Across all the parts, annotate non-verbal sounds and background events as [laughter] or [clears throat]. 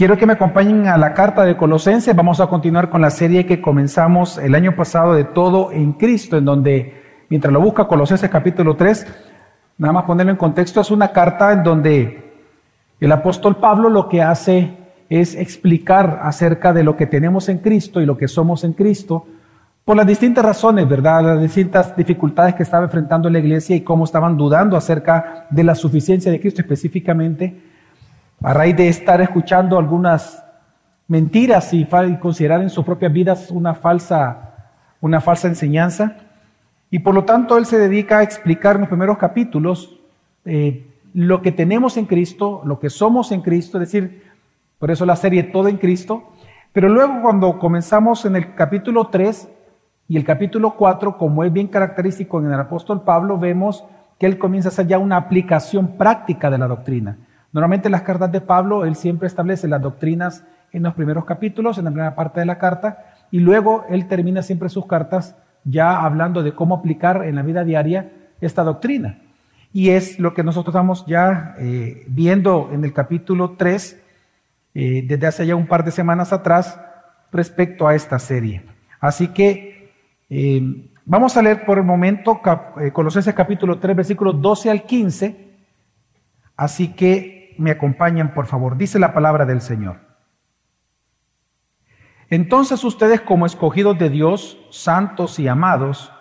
Quiero que me acompañen a la carta de Colosenses. Vamos a continuar con la serie que comenzamos el año pasado de Todo en Cristo, en donde, mientras lo busca Colosenses capítulo 3, nada más ponerlo en contexto, es una carta en donde el apóstol Pablo lo que hace es explicar acerca de lo que tenemos en Cristo y lo que somos en Cristo, por las distintas razones, ¿verdad? Las distintas dificultades que estaba enfrentando la iglesia y cómo estaban dudando acerca de la suficiencia de Cristo específicamente a raíz de estar escuchando algunas mentiras y, considerar en sus propias vidas una falsa, una falsa enseñanza. Y por lo tanto él se dedica a explicar en los primeros capítulos eh, lo que tenemos en Cristo, lo que somos en Cristo, es decir, por eso la serie Todo en Cristo. Pero luego cuando comenzamos en el capítulo 3 y el capítulo 4, como es bien característico en el apóstol Pablo, vemos que él comienza a hacer ya una aplicación práctica de la doctrina. Normalmente las cartas de Pablo, él siempre establece las doctrinas en los primeros capítulos, en la primera parte de la carta, y luego él termina siempre sus cartas ya hablando de cómo aplicar en la vida diaria esta doctrina. Y es lo que nosotros estamos ya eh, viendo en el capítulo 3, eh, desde hace ya un par de semanas atrás, respecto a esta serie. Así que eh, vamos a leer por el momento Colosenses capítulo 3, versículos 12 al 15. Así que me acompañan, por favor. Dice la palabra del Señor. Entonces ustedes como escogidos de Dios, santos y amados,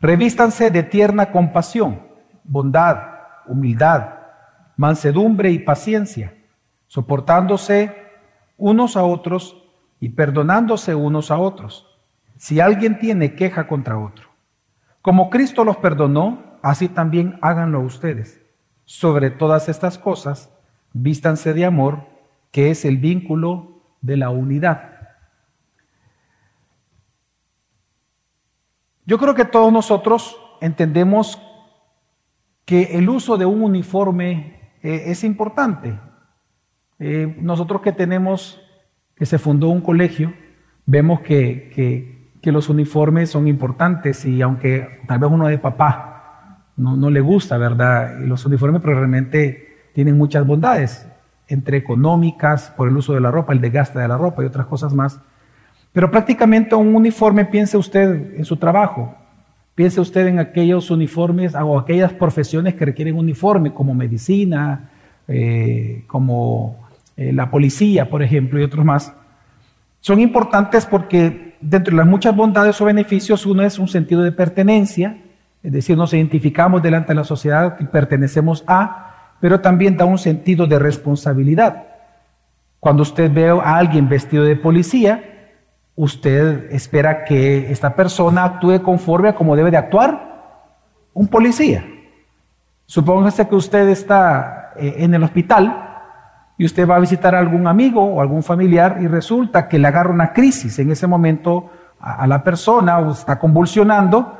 revístanse de tierna compasión, bondad, humildad, mansedumbre y paciencia, soportándose unos a otros y perdonándose unos a otros, si alguien tiene queja contra otro. Como Cristo los perdonó, así también háganlo ustedes sobre todas estas cosas, vístanse de amor, que es el vínculo de la unidad. Yo creo que todos nosotros entendemos que el uso de un uniforme eh, es importante. Eh, nosotros que tenemos, que se fundó un colegio, vemos que, que los uniformes son importantes y aunque tal vez uno de papá no, le gusta, ¿verdad? Los uniformes pero realmente tienen muchas bondades, entre económicas, por el uso de la ropa, el desgaste de la ropa y otras cosas más. Pero prácticamente un uniforme, piense usted en su trabajo, piense usted en aquellos uniformes o aquellas profesiones que requieren uniforme, como medicina, eh, como eh, la policía, por ejemplo, y otros más. Son importantes porque dentro de las muchas bondades o beneficios, uno es un sentido de pertenencia, es decir, nos identificamos delante de la sociedad que pertenecemos a, pero también da un sentido de responsabilidad. Cuando usted ve a alguien vestido de policía, usted espera que esta persona actúe conforme a como debe de actuar un policía. Supóngase que usted está eh, en el hospital y usted va a visitar a algún amigo o algún familiar y resulta que le agarra una crisis en ese momento a la persona o está convulsionando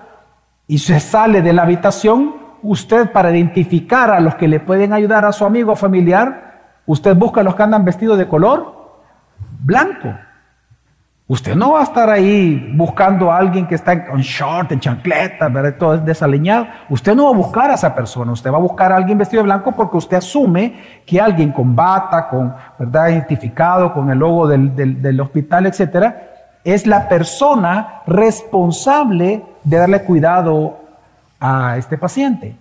y se sale de la habitación, usted para identificar a los que le pueden ayudar a su amigo o familiar, usted busca a los que andan vestidos de color blanco. Usted no va a estar ahí buscando a alguien que está en short, en chancleta, ¿verdad? todo desaliñado. Usted no va a buscar a esa persona, usted va a buscar a alguien vestido de blanco porque usted asume que alguien con bata, con, ¿verdad? Identificado, con el logo del, del hospital, etcétera, es la persona responsable de darle cuidado a este paciente.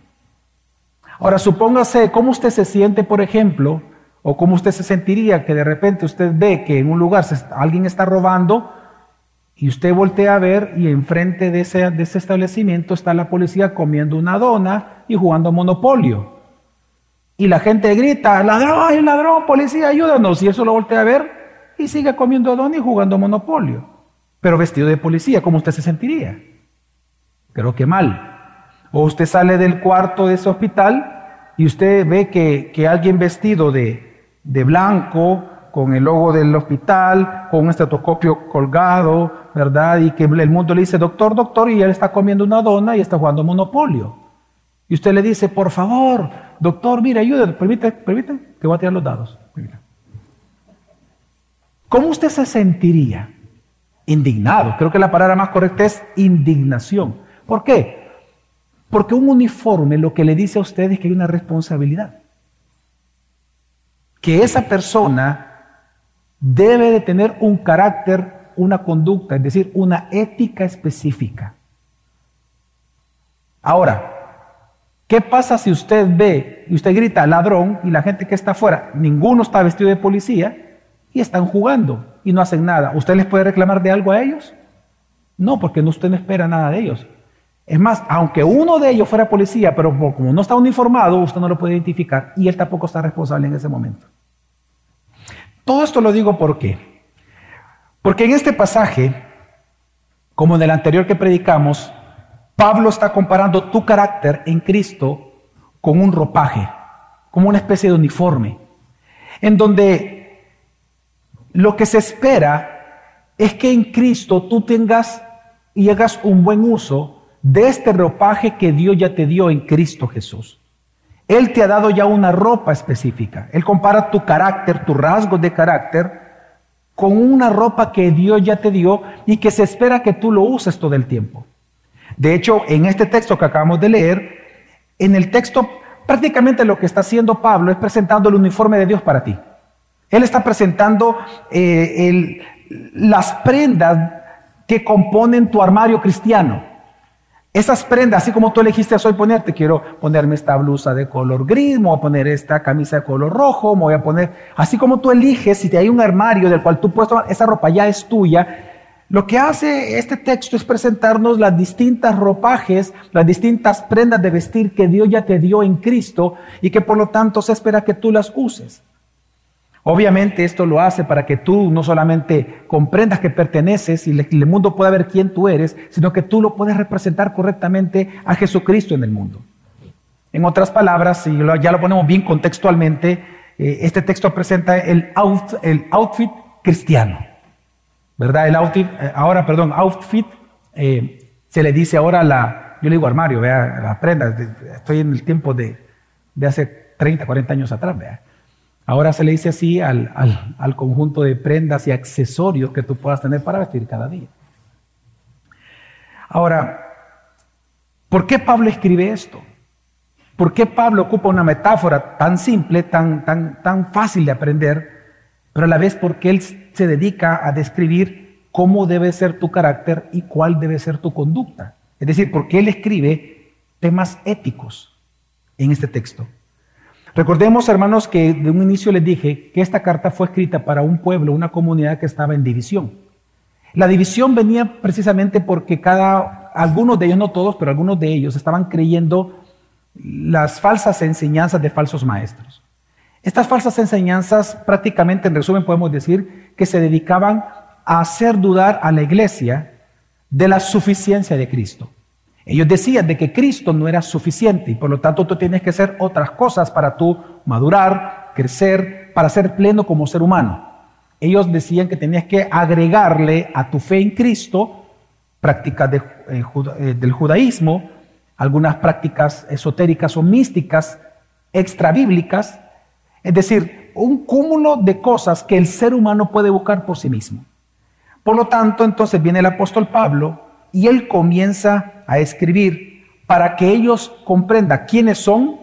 Ahora, supóngase cómo usted se siente, por ejemplo, o cómo usted se sentiría que de repente usted ve que en un lugar alguien está robando y usted voltea a ver y enfrente de ese, establecimiento está la policía comiendo una dona y jugando monopolio. Y la gente grita, ladrón, ladrón, policía, ayúdanos. Y eso lo voltea a ver y sigue comiendo dona y jugando monopolio. Pero vestido de policía, ¿cómo usted se sentiría? Creo que mal. O usted sale del cuarto de ese hospital y usted ve que, alguien vestido de, de blanco, con el logo del hospital, con un estetoscopio colgado, ¿verdad? Y que el mundo le dice, doctor, doctor, y él está comiendo una dona y está jugando monopolio. Y usted le dice, por favor, doctor, mire, ayúdame, permite, permite, que voy a tirar los dados. ¿Cómo usted se sentiría? Indignado. Creo que la palabra más correcta es indignación. ¿Por qué? Porque un uniforme lo que le dice a usted es que hay una responsabilidad. Que esa persona debe de tener un carácter, una conducta, es decir, una ética específica. Ahora, ¿qué pasa si usted ve y usted grita ladrón y la gente que está afuera, ninguno está vestido de policía y están jugando y no hacen nada? ¿Usted les puede reclamar de algo a ellos? No, porque usted no espera nada de ellos. Es más, aunque uno de ellos fuera policía, pero como no está uniformado, usted no lo puede identificar y él tampoco está responsable en ese momento. Todo esto lo digo por qué. Porque en este pasaje, como en el anterior que predicamos, Pablo está comparando tu carácter en Cristo con un ropaje, como una especie de uniforme, en donde lo que se espera es que en Cristo tú tengas y hagas un buen uso de este ropaje que Dios ya te dio en Cristo Jesús. Él te ha dado ya una ropa específica. Él compara tu carácter, tu rasgo de carácter, con una ropa que Dios ya te dio y que se espera que tú lo uses todo el tiempo. De hecho, en este texto que acabamos de leer, en el texto prácticamente lo que está haciendo Pablo es presentando el uniforme de Dios para ti. Él está presentando eh, las prendas que componen tu armario cristiano. Esas prendas, así como tú elegiste hoy ponerte, quiero ponerme esta blusa de color gris, me voy a poner esta camisa de color rojo, me voy a poner, así como tú eliges, si te hay un armario del cual tú puedes tomar, esa ropa ya es tuya. Lo que hace este texto es presentarnos las distintas ropajes, las distintas prendas de vestir que Dios ya te dio en Cristo y que por lo tanto se espera que tú las uses. Obviamente esto lo hace para que tú no solamente comprendas que perteneces y el mundo pueda ver quién tú eres, sino que tú lo puedes representar correctamente a Jesucristo en el mundo. En otras palabras, si ya lo ponemos bien contextualmente, eh, este texto presenta el, outfit cristiano. ¿Verdad? El outfit, eh, ahora, perdón, outfit, eh, se le dice ahora la, yo le digo armario, vea, la prenda, estoy en el tiempo de, de hace 30, 40 años atrás, vea. Ahora se le dice así al, conjunto de prendas y accesorios que tú puedas tener para vestir cada día. Ahora, ¿por qué Pablo escribe esto? ¿Por qué Pablo ocupa una metáfora tan simple, tan, tan, tan fácil de aprender, pero a la vez porque él se dedica a describir cómo debe ser tu carácter y cuál debe ser tu conducta? Es decir, porque él escribe temas éticos en este texto. Recordemos, hermanos, que de un inicio les dije que esta carta fue escrita para un pueblo, una comunidad que estaba en división. La división venía precisamente porque cada, algunos de ellos, no todos, pero algunos de ellos estaban creyendo las falsas enseñanzas de falsos maestros. Estas falsas enseñanzas prácticamente, en resumen, podemos decir que se dedicaban a hacer dudar a la iglesia de la suficiencia de Cristo. Ellos decían de que Cristo no era suficiente y por lo tanto tú tienes que hacer otras cosas para tú madurar, crecer, para ser pleno como ser humano. Ellos decían que tenías que agregarle a tu fe en Cristo prácticas eh, eh, del judaísmo, algunas prácticas esotéricas o místicas extrabíblicas, es decir, un cúmulo de cosas que el ser humano puede buscar por sí mismo. Por lo tanto, entonces viene el apóstol Pablo y él comienza a escribir para que ellos comprendan quiénes son,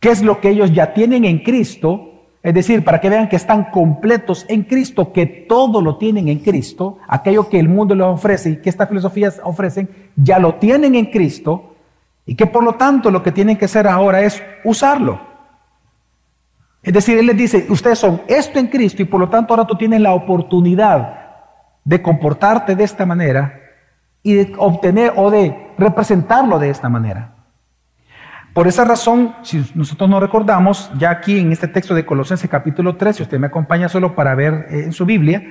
qué es lo que ellos ya tienen en Cristo, es decir, para que vean que están completos en Cristo, que todo lo tienen en Cristo, aquello que el mundo les ofrece y que estas filosofías ofrecen, ya lo tienen en Cristo, y que por lo tanto lo que tienen que hacer ahora es usarlo. Es decir, Él les dice, ustedes son esto en Cristo y por lo tanto ahora tú tienes la oportunidad de comportarte de esta manera y de obtener o de representarlo de esta manera. Por esa razón, si nosotros no recordamos, ya aquí en este texto de Colosenses capítulo 3, si usted me acompaña solo para ver eh, en su Biblia,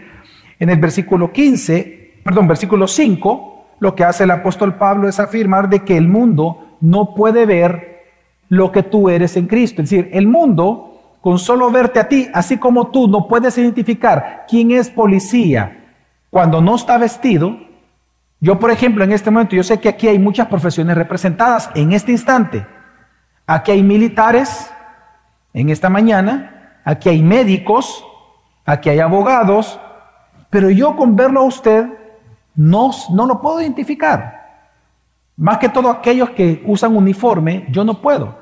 en el versículo 15, perdón, versículo 5, lo que hace el apóstol Pablo es afirmar de que el mundo no puede ver lo que tú eres en Cristo. Es decir, el mundo, con solo verte a ti, así como tú no puedes identificar quién es policía cuando no está vestido, yo, por ejemplo, en este momento, yo sé que aquí hay muchas profesiones representadas en este instante. Aquí hay militares en esta mañana, aquí hay médicos, aquí hay abogados, pero yo con verlo a usted no, no lo puedo identificar. Más que todo aquellos que usan uniforme, yo no puedo.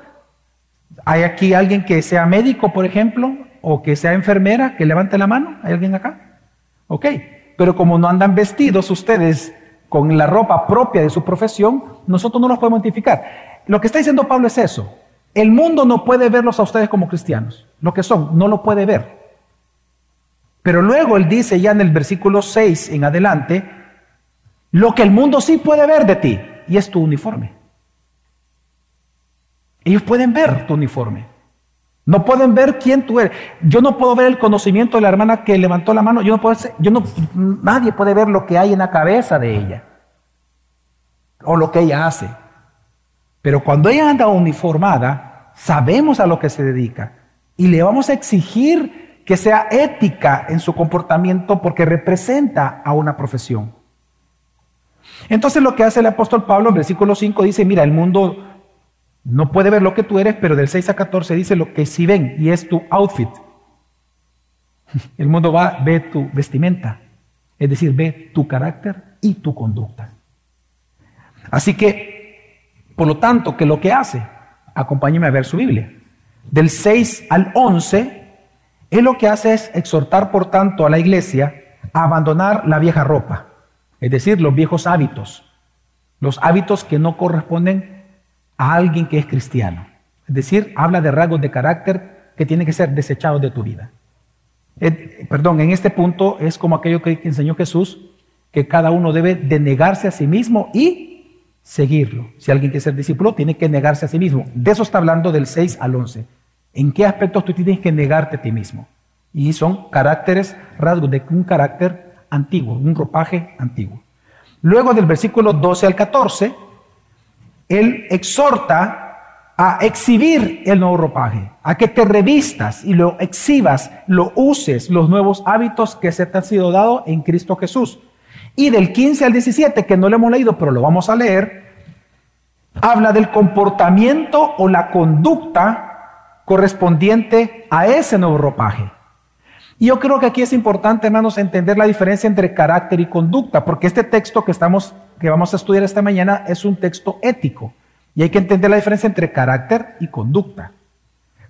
Hay aquí alguien que sea médico, por ejemplo, o que sea enfermera, que levante la mano. ¿Hay alguien acá? Ok. Pero como no andan vestidos ustedes con la ropa propia de su profesión, nosotros no los podemos identificar. Lo que está diciendo Pablo es eso. El mundo no puede verlos a ustedes como cristianos. Lo que son, no lo puede ver. Pero luego él dice ya en el versículo 6 en adelante, lo que el mundo sí puede ver de ti, y es tu uniforme. Ellos pueden ver tu uniforme. No pueden ver quién tú eres. Yo no puedo ver el conocimiento de la hermana que levantó la mano. Yo no puedo, yo no, nadie puede ver lo que hay en la cabeza de ella o lo que ella hace. Pero cuando ella anda uniformada, sabemos a lo que se dedica y le vamos a exigir que sea ética en su comportamiento porque representa a una profesión. Entonces lo que hace el apóstol Pablo en versículo 5 dice, mira, el mundo no puede ver lo que tú eres, pero del 6 a 14 dice lo que sí ven y es tu outfit. El mundo va, ve tu vestimenta, es decir, ve tu carácter y tu conducta. Así que, por lo tanto, que lo que hace, acompáñeme a ver su Biblia. Del 6 al 11, él lo que hace es exhortar, por tanto, a la iglesia a abandonar la vieja ropa, es decir, los viejos hábitos, los hábitos que no corresponden a alguien que es cristiano. Es decir, habla de rasgos de carácter que tienen que ser desechados de tu vida. perdón, en este punto es como aquello que enseñó Jesús, que cada uno debe de negarse a sí mismo y seguirlo. Si alguien quiere ser discípulo, tiene que negarse a sí mismo. De eso está hablando del 6 al 11. ¿En qué aspectos tú tienes que negarte a ti mismo? Y son caracteres, rasgos de un carácter antiguo, un ropaje antiguo. Luego del versículo 12 al 14, él exhorta a exhibir el nuevo ropaje, a que te revistas y lo exhibas, lo uses, los nuevos hábitos que se te han sido dado en Cristo Jesús. Y del 15 al 17, que no lo hemos leído, pero lo vamos a leer, habla del comportamiento o la conducta correspondiente a ese nuevo ropaje. Y yo creo que aquí es importante, hermanos, entender la diferencia entre carácter y conducta, porque este texto que estamos que vamos a estudiar esta mañana es un texto ético y hay que entender la diferencia entre carácter y conducta.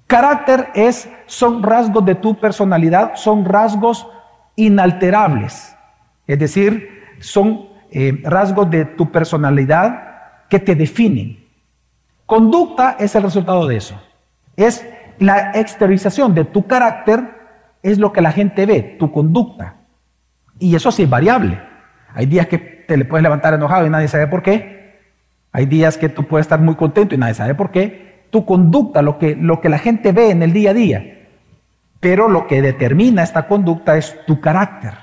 Carácter es son rasgos de tu personalidad, son rasgos inalterables. Es decir, son eh, rasgos de tu personalidad que te definen. Conducta es el resultado de eso. Es la exteriorización de tu carácter, es lo que la gente ve, tu conducta. Y eso sí es variable. Hay días que te le puedes levantar enojado y nadie sabe por qué. Hay días que tú puedes estar muy contento y nadie sabe por qué. Tu conducta, lo que, lo que la gente ve en el día a día. Pero lo que determina esta conducta es tu carácter.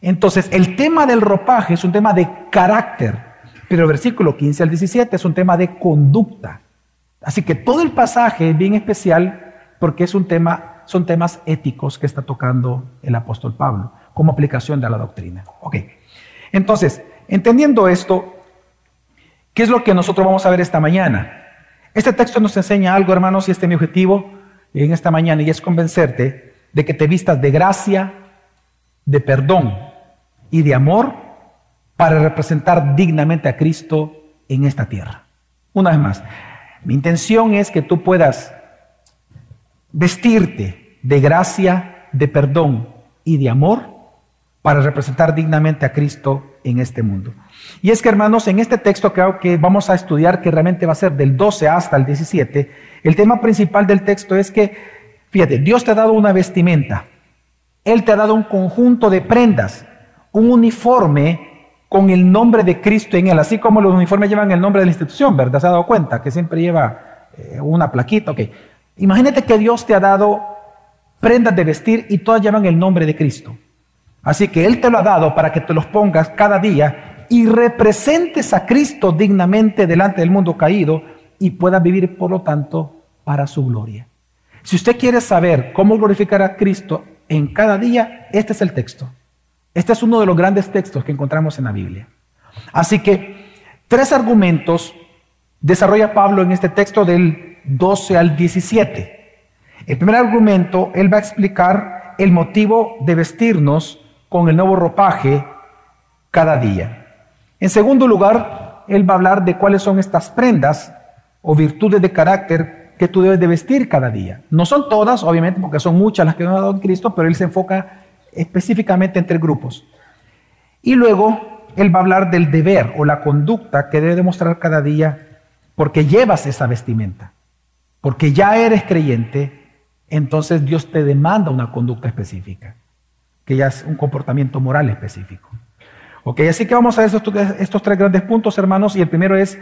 Entonces, el tema del ropaje es un tema de carácter, pero el versículo 15 al 17 es un tema de conducta. Así que todo el pasaje es bien especial porque es un tema, son temas éticos que está tocando el apóstol Pablo como aplicación de la doctrina. Ok. Entonces, entendiendo esto, ¿qué es lo que nosotros vamos a ver esta mañana? Este texto nos enseña algo, hermanos, y este es mi objetivo en esta mañana, y es convencerte de que te vistas de gracia, de perdón, y de amor para representar dignamente a Cristo en esta tierra. Una vez más, mi intención es que tú puedas vestirte de gracia, de perdón y de amor para representar dignamente a Cristo en este mundo. Y es que hermanos, en este texto creo que vamos a estudiar, que realmente va a ser del 12 hasta el 17, el tema principal del texto es que, fíjate, Dios te ha dado una vestimenta, Él te ha dado un conjunto de prendas un uniforme con el nombre de Cristo en él, así como los uniformes llevan el nombre de la institución, ¿verdad? ¿Se ha dado cuenta? Que siempre lleva eh, una plaquita, ok. Imagínate que Dios te ha dado prendas de vestir y todas llevan el nombre de Cristo. Así que Él te lo ha dado para que te los pongas cada día y representes a Cristo dignamente delante del mundo caído y puedas vivir, por lo tanto, para su gloria. Si usted quiere saber cómo glorificar a Cristo en cada día, este es el texto. Este es uno de los grandes textos que encontramos en la Biblia. Así que tres argumentos desarrolla Pablo en este texto del 12 al 17. El primer argumento, él va a explicar el motivo de vestirnos con el nuevo ropaje cada día. En segundo lugar, él va a hablar de cuáles son estas prendas o virtudes de carácter que tú debes de vestir cada día. No son todas, obviamente, porque son muchas las que nos ha dado Cristo, pero Él se enfoca específicamente en tres grupos. Y luego Él va a hablar del deber o la conducta que debe demostrar cada día porque llevas esa vestimenta, porque ya eres creyente, entonces Dios te demanda una conducta específica, que ya es un comportamiento moral específico. Ok, así que vamos a estos, estos tres grandes puntos, hermanos, y el primero es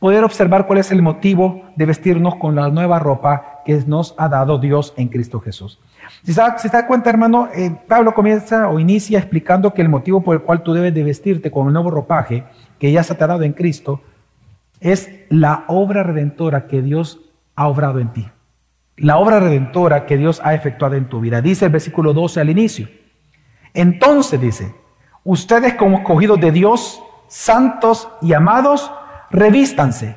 poder observar cuál es el motivo de vestirnos con la nueva ropa que nos ha dado Dios en Cristo Jesús. Si se da, cuenta, hermano, eh, Pablo comienza o inicia explicando que el motivo por el cual tú debes de vestirte con el nuevo ropaje que ya se te ha dado en Cristo es la obra redentora que Dios ha obrado en ti. La obra redentora que Dios ha efectuado en tu vida. Dice el versículo 12 al inicio. Entonces dice, ustedes como escogidos de Dios, santos y amados, revístanse.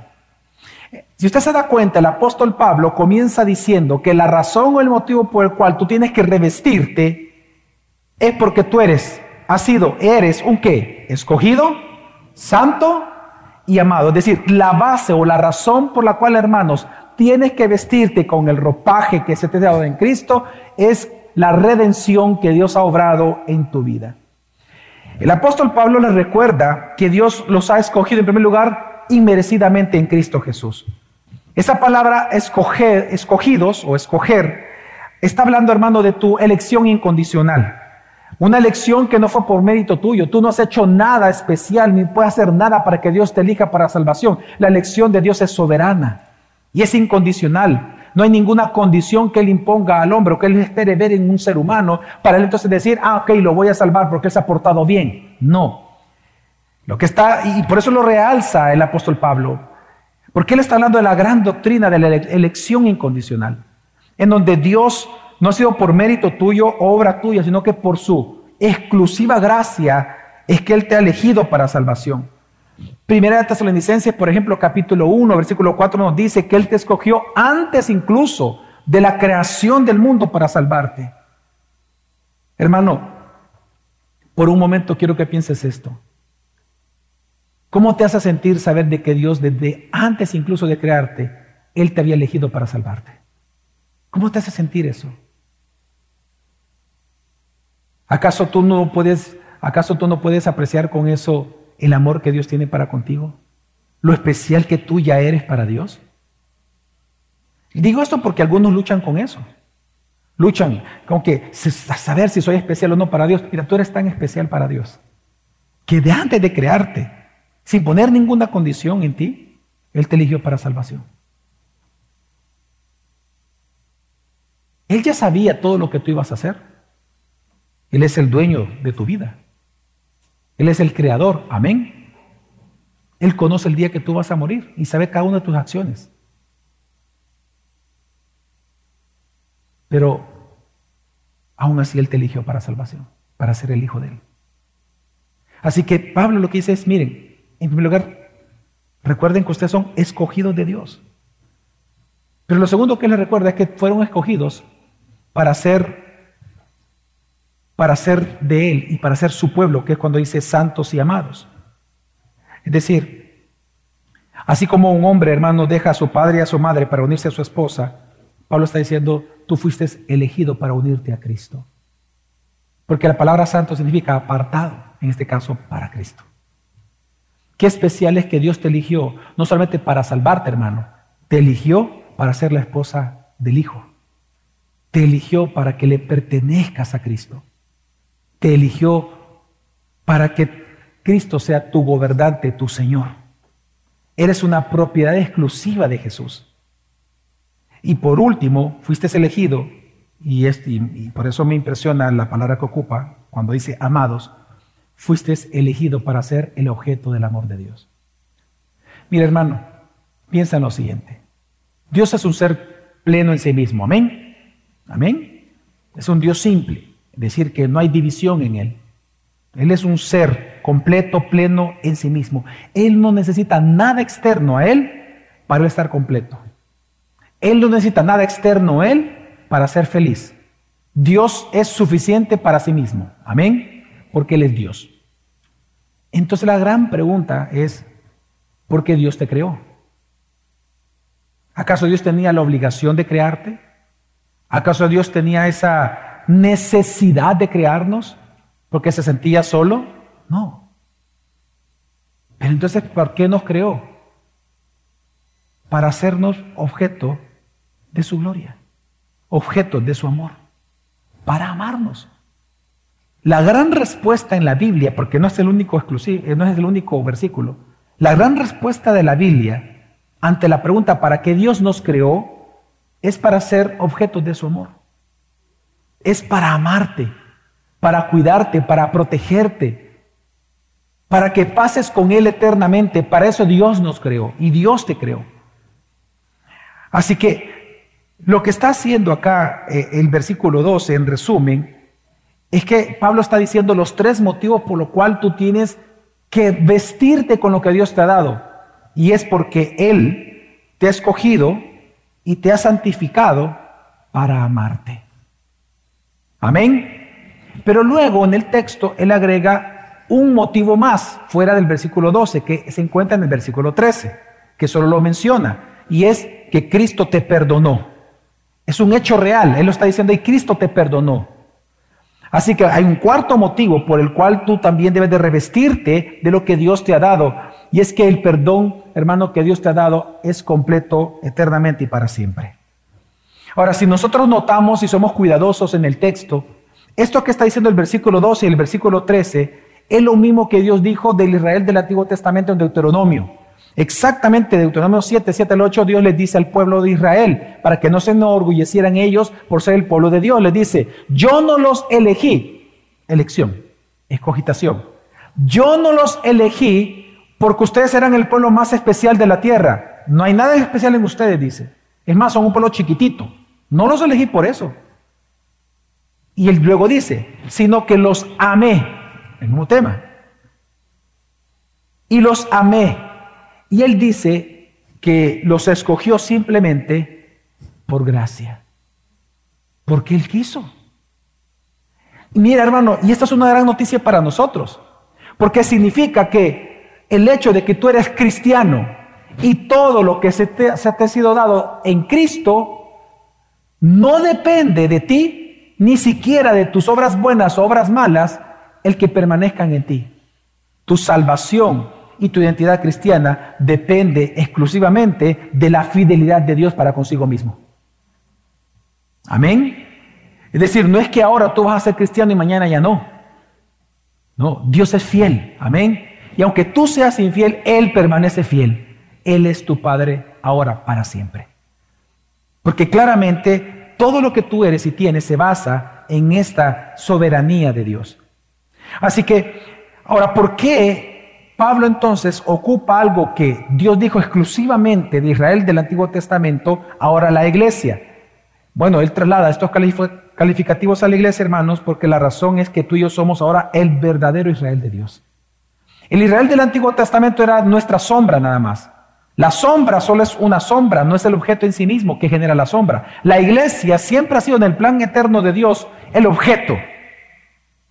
Si usted se da cuenta, el apóstol Pablo comienza diciendo que la razón o el motivo por el cual tú tienes que revestirte es porque tú eres, has sido, eres un qué? Escogido, santo y amado. Es decir, la base o la razón por la cual, hermanos, tienes que vestirte con el ropaje que se te ha dado en Cristo es la redención que Dios ha obrado en tu vida. El apóstol Pablo les recuerda que Dios los ha escogido en primer lugar inmerecidamente en Cristo Jesús. Esa palabra escoger, escogidos o escoger, está hablando, hermano, de tu elección incondicional. Una elección que no fue por mérito tuyo. Tú no has hecho nada especial ni puedes hacer nada para que Dios te elija para salvación. La elección de Dios es soberana y es incondicional. No hay ninguna condición que Él imponga al hombre o que Él espere ver en un ser humano para Él entonces decir, ah, ok, lo voy a salvar porque Él se ha portado bien. No. Lo que está, y por eso lo realza el apóstol Pablo, porque Él está hablando de la gran doctrina de la elección incondicional, en donde Dios no ha sido por mérito tuyo, obra tuya, sino que por su exclusiva gracia es que Él te ha elegido para salvación. Primera de Tesalonicenses, por ejemplo, capítulo 1, versículo 4 nos dice que Él te escogió antes incluso de la creación del mundo para salvarte. Hermano, por un momento quiero que pienses esto. ¿Cómo te hace sentir saber de que Dios desde antes incluso de crearte, Él te había elegido para salvarte? ¿Cómo te hace sentir eso? ¿Acaso tú no puedes, acaso tú no puedes apreciar con eso el amor que Dios tiene para contigo? Lo especial que tú ya eres para Dios. Digo esto porque algunos luchan con eso. Luchan con que saber si soy especial o no para Dios. Mira, tú eres tan especial para Dios que de antes de crearte, sin poner ninguna condición en ti, Él te eligió para salvación. Él ya sabía todo lo que tú ibas a hacer. Él es el dueño de tu vida. Él es el creador. Amén. Él conoce el día que tú vas a morir y sabe cada una de tus acciones. Pero aún así Él te eligió para salvación, para ser el Hijo de Él. Así que Pablo lo que dice es, miren, en primer lugar, recuerden que ustedes son escogidos de Dios. Pero lo segundo que les recuerda es que fueron escogidos para ser para ser de Él y para ser su pueblo, que es cuando dice santos y amados. Es decir, así como un hombre, hermano, deja a su padre y a su madre para unirse a su esposa, Pablo está diciendo, tú fuiste elegido para unirte a Cristo. Porque la palabra santo significa apartado, en este caso, para Cristo. Qué especial es que Dios te eligió, no solamente para salvarte, hermano, te eligió para ser la esposa del Hijo. Te eligió para que le pertenezcas a Cristo te eligió para que Cristo sea tu gobernante, tu Señor. Eres una propiedad exclusiva de Jesús. Y por último, fuiste elegido, y, y por eso me impresiona la palabra que ocupa cuando dice amados, fuiste elegido para ser el objeto del amor de Dios. Mira hermano, piensa en lo siguiente. Dios es un ser pleno en sí mismo, amén. Amén. Es un Dios simple decir que no hay división en Él. Él es un ser completo, pleno en sí mismo. Él no necesita nada externo a Él para estar completo. Él no necesita nada externo a Él para ser feliz. Dios es suficiente para sí mismo. Amén. Porque Él es Dios. Entonces la gran pregunta es, ¿por qué Dios te creó? ¿Acaso Dios tenía la obligación de crearte? ¿Acaso Dios tenía esa necesidad de crearnos porque se sentía solo? No. Pero entonces, ¿por qué nos creó? Para hacernos objeto de su gloria, objeto de su amor, para amarnos. La gran respuesta en la Biblia, porque no es el único exclusivo, no es el único versículo, la gran respuesta de la Biblia ante la pregunta ¿para qué Dios nos creó? es para ser objeto de su amor. Es para amarte, para cuidarte, para protegerte, para que pases con Él eternamente. Para eso Dios nos creó y Dios te creó. Así que lo que está haciendo acá eh, el versículo 12, en resumen, es que Pablo está diciendo los tres motivos por los cuales tú tienes que vestirte con lo que Dios te ha dado. Y es porque Él te ha escogido y te ha santificado para amarte. Amén. Pero luego en el texto Él agrega un motivo más fuera del versículo 12 que se encuentra en el versículo 13, que solo lo menciona, y es que Cristo te perdonó. Es un hecho real, Él lo está diciendo y Cristo te perdonó. Así que hay un cuarto motivo por el cual tú también debes de revestirte de lo que Dios te ha dado. Y es que el perdón, hermano, que Dios te ha dado es completo eternamente y para siempre. Ahora, si nosotros notamos y somos cuidadosos en el texto, esto que está diciendo el versículo 12 y el versículo 13 es lo mismo que Dios dijo del Israel del Antiguo Testamento en Deuteronomio. Exactamente, Deuteronomio 7, 7 al 8, Dios les dice al pueblo de Israel, para que no se enorgullecieran ellos por ser el pueblo de Dios, les dice, yo no los elegí, elección, escogitación, yo no los elegí porque ustedes eran el pueblo más especial de la tierra, no hay nada especial en ustedes, dice, es más, son un pueblo chiquitito, no los elegí por eso. Y él luego dice, sino que los amé, el mismo tema, y los amé. Y él dice que los escogió simplemente por gracia, porque él quiso. mira, hermano, y esta es una gran noticia para nosotros, porque significa que el hecho de que tú eres cristiano y todo lo que se te, se te ha sido dado en Cristo no depende de ti, ni siquiera de tus obras buenas o obras malas, el que permanezcan en ti. Tu salvación y tu identidad cristiana depende exclusivamente de la fidelidad de Dios para consigo mismo. Amén. Es decir, no es que ahora tú vas a ser cristiano y mañana ya no. No, Dios es fiel. Amén. Y aunque tú seas infiel, Él permanece fiel. Él es tu Padre ahora para siempre. Porque claramente todo lo que tú eres y tienes se basa en esta soberanía de Dios. Así que, ahora, ¿por qué Pablo entonces ocupa algo que Dios dijo exclusivamente de Israel del Antiguo Testamento, ahora la iglesia. Bueno, él traslada estos calificativos a la iglesia, hermanos, porque la razón es que tú y yo somos ahora el verdadero Israel de Dios. El Israel del Antiguo Testamento era nuestra sombra nada más. La sombra solo es una sombra, no es el objeto en sí mismo que genera la sombra. La iglesia siempre ha sido en el plan eterno de Dios el objeto,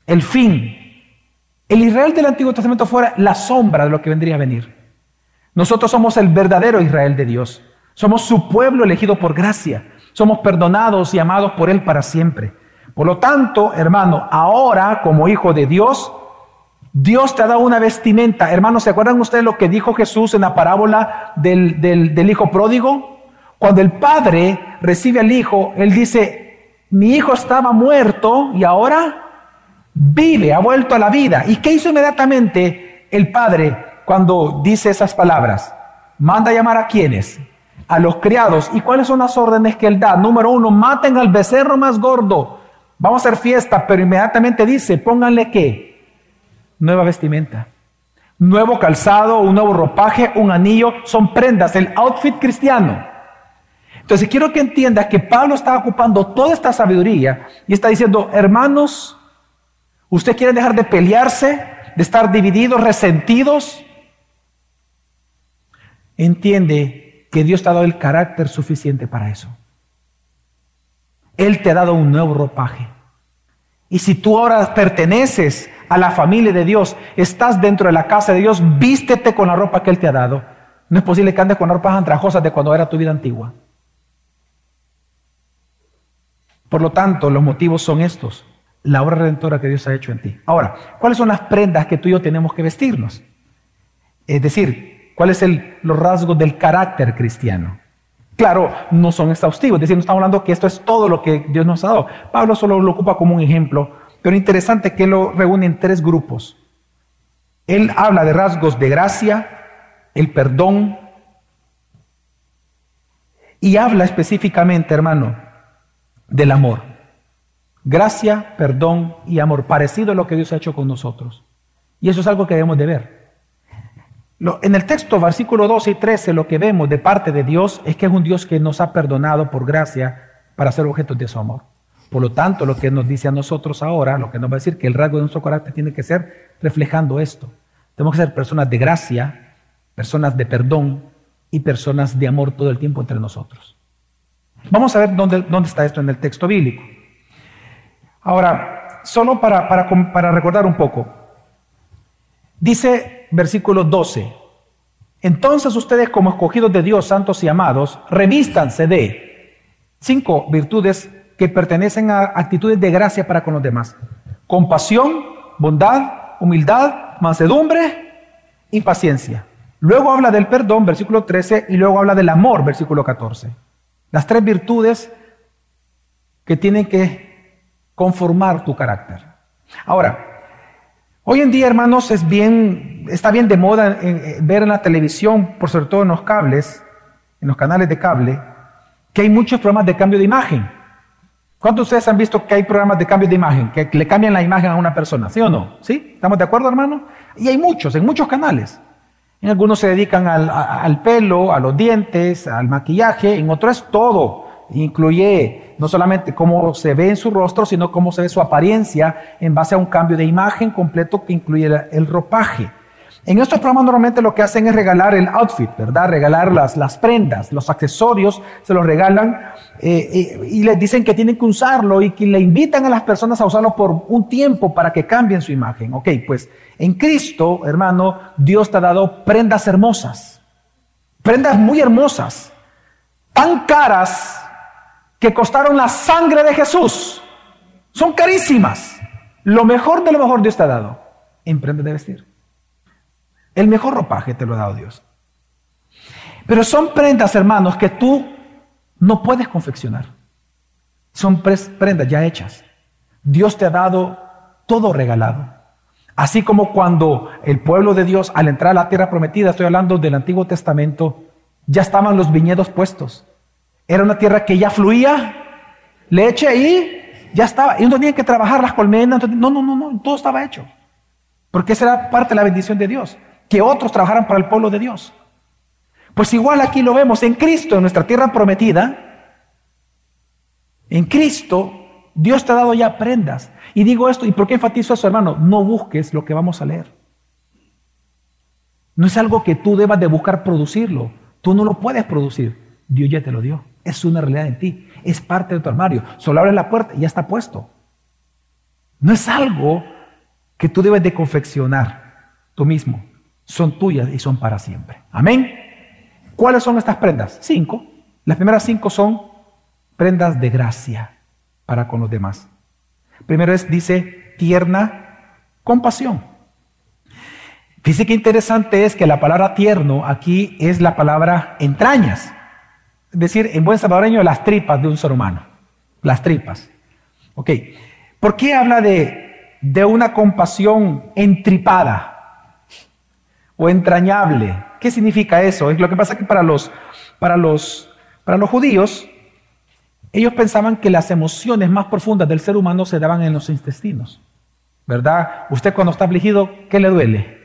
el fin, el Israel del Antiguo Testamento fuera la sombra de lo que vendría a venir. Nosotros somos el verdadero Israel de Dios. Somos su pueblo elegido por gracia. Somos perdonados y amados por Él para siempre. Por lo tanto, hermano, ahora como hijo de Dios, Dios te ha dado una vestimenta. Hermanos, ¿se acuerdan ustedes lo que dijo Jesús en la parábola del, del hijo pródigo? Cuando el padre recibe al hijo, él dice, mi hijo estaba muerto y ahora vive, ha vuelto a la vida. ¿Y qué hizo inmediatamente el padre cuando dice esas palabras? Manda llamar a quienes? A los criados. ¿Y cuáles son las órdenes que él da? Número uno, maten al becerro más gordo. Vamos a hacer fiesta, pero inmediatamente dice, pónganle qué? Nueva vestimenta. Nuevo calzado, un nuevo ropaje, un anillo, son prendas, el outfit cristiano. Entonces quiero que entiendas que Pablo está ocupando toda esta sabiduría y está diciendo, hermanos, ¿Usted quiere dejar de pelearse, de estar divididos, resentidos? Entiende que Dios te ha dado el carácter suficiente para eso. Él te ha dado un nuevo ropaje. Y si tú ahora perteneces a la familia de Dios, estás dentro de la casa de Dios, vístete con la ropa que Él te ha dado. No es posible que andes con ropas andrajosas de cuando era tu vida antigua. Por lo tanto, los motivos son estos. La obra redentora que Dios ha hecho en ti. Ahora, ¿cuáles son las prendas que tú y yo tenemos que vestirnos? Es decir, ¿cuáles son los rasgos del carácter cristiano? Claro, no son exhaustivos, es decir, no estamos hablando que esto es todo lo que Dios nos ha dado. Pablo solo lo ocupa como un ejemplo, pero interesante que lo reúne en tres grupos. Él habla de rasgos de gracia, el perdón, y habla específicamente, hermano, del amor. Gracia, perdón y amor, parecido a lo que Dios ha hecho con nosotros. Y eso es algo que debemos de ver. En el texto, versículo 12 y 13, lo que vemos de parte de Dios es que es un Dios que nos ha perdonado por gracia para ser objetos de su amor. Por lo tanto, lo que nos dice a nosotros ahora, lo que nos va a decir que el rasgo de nuestro carácter tiene que ser reflejando esto. Tenemos que ser personas de gracia, personas de perdón y personas de amor todo el tiempo entre nosotros. Vamos a ver dónde, dónde está esto en el texto bíblico. Ahora, solo para, para, para recordar un poco, dice versículo 12, entonces ustedes como escogidos de Dios, santos y amados, revístanse de cinco virtudes que pertenecen a actitudes de gracia para con los demás. Compasión, bondad, humildad, mansedumbre y paciencia. Luego habla del perdón, versículo 13, y luego habla del amor, versículo 14. Las tres virtudes que tienen que conformar tu carácter. Ahora, hoy en día, hermanos, es bien, está bien de moda ver en la televisión, por sobre todo en los cables, en los canales de cable, que hay muchos programas de cambio de imagen. ¿Cuántos de ustedes han visto que hay programas de cambio de imagen, que le cambian la imagen a una persona? ¿Sí o no? ¿Sí? ¿Estamos de acuerdo, hermano? Y hay muchos, en muchos canales. En algunos se dedican al, pelo, a los dientes, al maquillaje, en otros es todo. Incluye no solamente cómo se ve en su rostro, sino cómo se ve su apariencia en base a un cambio de imagen completo que incluye el ropaje. En estos programas normalmente lo que hacen es regalar el outfit, ¿verdad? Regalar las, prendas, los accesorios, se los regalan eh, eh, y les dicen que tienen que usarlo y que le invitan a las personas a usarlo por un tiempo para que cambien su imagen. Ok, pues en Cristo, hermano, Dios te ha dado prendas hermosas, prendas muy hermosas, tan caras que costaron la sangre de Jesús. Son carísimas. Lo mejor de lo mejor Dios te ha dado en prendas de vestir. El mejor ropaje te lo ha dado Dios. Pero son prendas, hermanos, que tú no puedes confeccionar. Son prendas ya hechas. Dios te ha dado todo regalado. Así como cuando el pueblo de Dios, al entrar a la tierra prometida, estoy hablando del Antiguo Testamento, ya estaban los viñedos puestos. Era una tierra que ya fluía leche y ya estaba. Y no tenían que trabajar las colmenas. No, no, no, no, todo estaba hecho. Porque esa era parte de la bendición de Dios que otros trabajaran para el pueblo de Dios. Pues igual aquí lo vemos en Cristo, en nuestra tierra prometida. En Cristo, Dios te ha dado ya prendas. Y digo esto, ¿y por qué enfatizo eso, hermano? No busques lo que vamos a leer. No es algo que tú debas de buscar producirlo. Tú no lo puedes producir. Dios ya te lo dio. Es una realidad en ti. Es parte de tu armario. Solo abres la puerta y ya está puesto. No es algo que tú debes de confeccionar tú mismo son tuyas y son para siempre. Amén. ¿Cuáles son estas prendas? Cinco. Las primeras cinco son prendas de gracia para con los demás. Primero es, dice, tierna compasión. Fíjese qué interesante es que la palabra tierno aquí es la palabra entrañas. Es decir, en buen salvadoreño, las tripas de un ser humano. Las tripas. Ok. ¿Por qué habla de, de una compasión entripada? Entrañable. ¿Qué significa eso? Es lo que pasa que para los, para los, para los judíos, ellos pensaban que las emociones más profundas del ser humano se daban en los intestinos. ¿Verdad? Usted cuando está afligido, ¿qué le duele?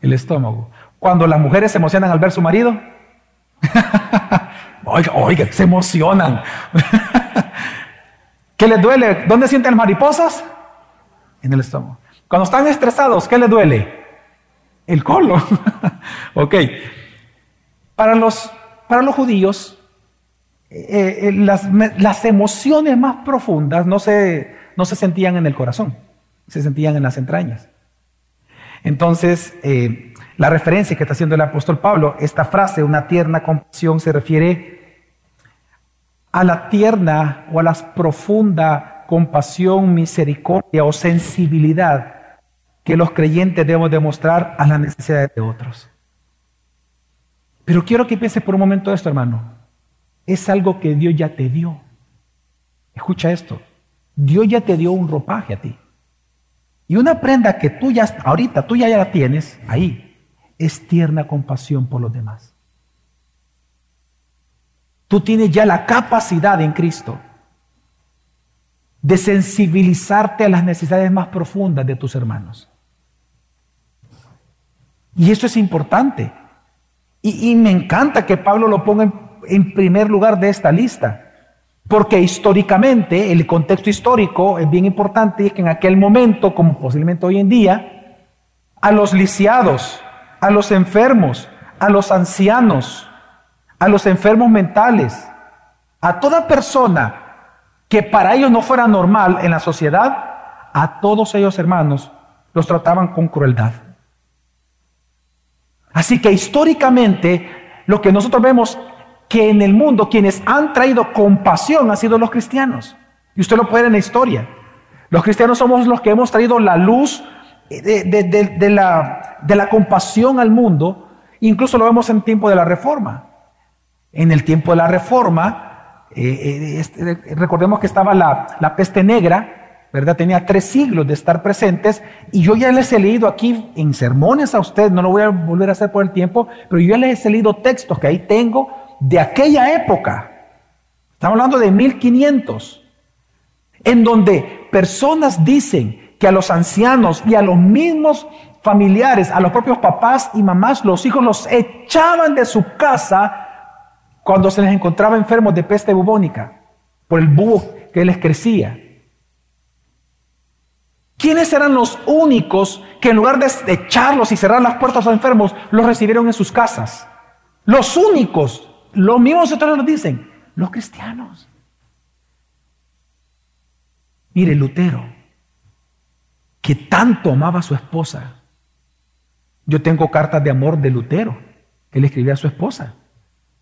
El estómago. Cuando las mujeres se emocionan al ver su marido, [laughs] oiga, oiga, se emocionan. [laughs] ¿Qué les duele? ¿Dónde sienten las mariposas? En el estómago. Cuando están estresados, ¿qué les duele? El colon. [laughs] ok. Para los, para los judíos, eh, eh, las, las, emociones más profundas no se, no se sentían en el corazón, se sentían en las entrañas. Entonces, eh, la referencia que está haciendo el apóstol Pablo, esta frase, una tierna compasión, se refiere a la tierna o a la profunda compasión, misericordia o sensibilidad que los creyentes debemos demostrar a las necesidades de otros. Pero quiero que pienses por un momento esto, hermano. Es algo que Dios ya te dio. Escucha esto. Dios ya te dio un ropaje a ti. Y una prenda que tú ya, ahorita tú ya, ya la tienes ahí, es tierna compasión por los demás. Tú tienes ya la capacidad en Cristo de sensibilizarte a las necesidades más profundas de tus hermanos. Y eso es importante. Y, me encanta que Pablo lo ponga en primer lugar de esta lista. Porque históricamente, el contexto histórico es bien importante y es que en aquel momento, como posiblemente hoy en día, a los lisiados, a los enfermos, a los ancianos, a los enfermos mentales, a toda persona que para ellos no fuera normal en la sociedad, a todos ellos hermanos los trataban con crueldad. Así que históricamente lo que nosotros vemos que en el mundo quienes han traído compasión han sido los cristianos. Y usted lo puede ver en la historia. Los cristianos somos los que hemos traído la luz de, la, compasión al mundo. Incluso lo vemos en el tiempo de la reforma. En el tiempo de la reforma, eh, eh, este, recordemos que estaba la peste negra, ¿verdad? Tenía tres siglos de estar presentes y yo ya les he leído aquí en sermones a ustedes, no lo voy a volver a hacer por el tiempo, pero yo ya les he leído textos que ahí tengo de aquella época, estamos hablando de 1500, en donde personas dicen que a los ancianos y a los mismos familiares, a los propios papás y mamás, los hijos los echaban de su casa cuando se les encontraba enfermos de peste bubónica, por el búho que les crecía. ¿Quiénes eran los únicos que en lugar de echarlos y cerrar las puertas a los enfermos, los recibieron en sus casas? Los únicos. Los mismos autores nos dicen, los cristianos. Mire, Lutero, que tanto amaba a su esposa. Yo tengo cartas de amor de Lutero, que le escribía a su esposa,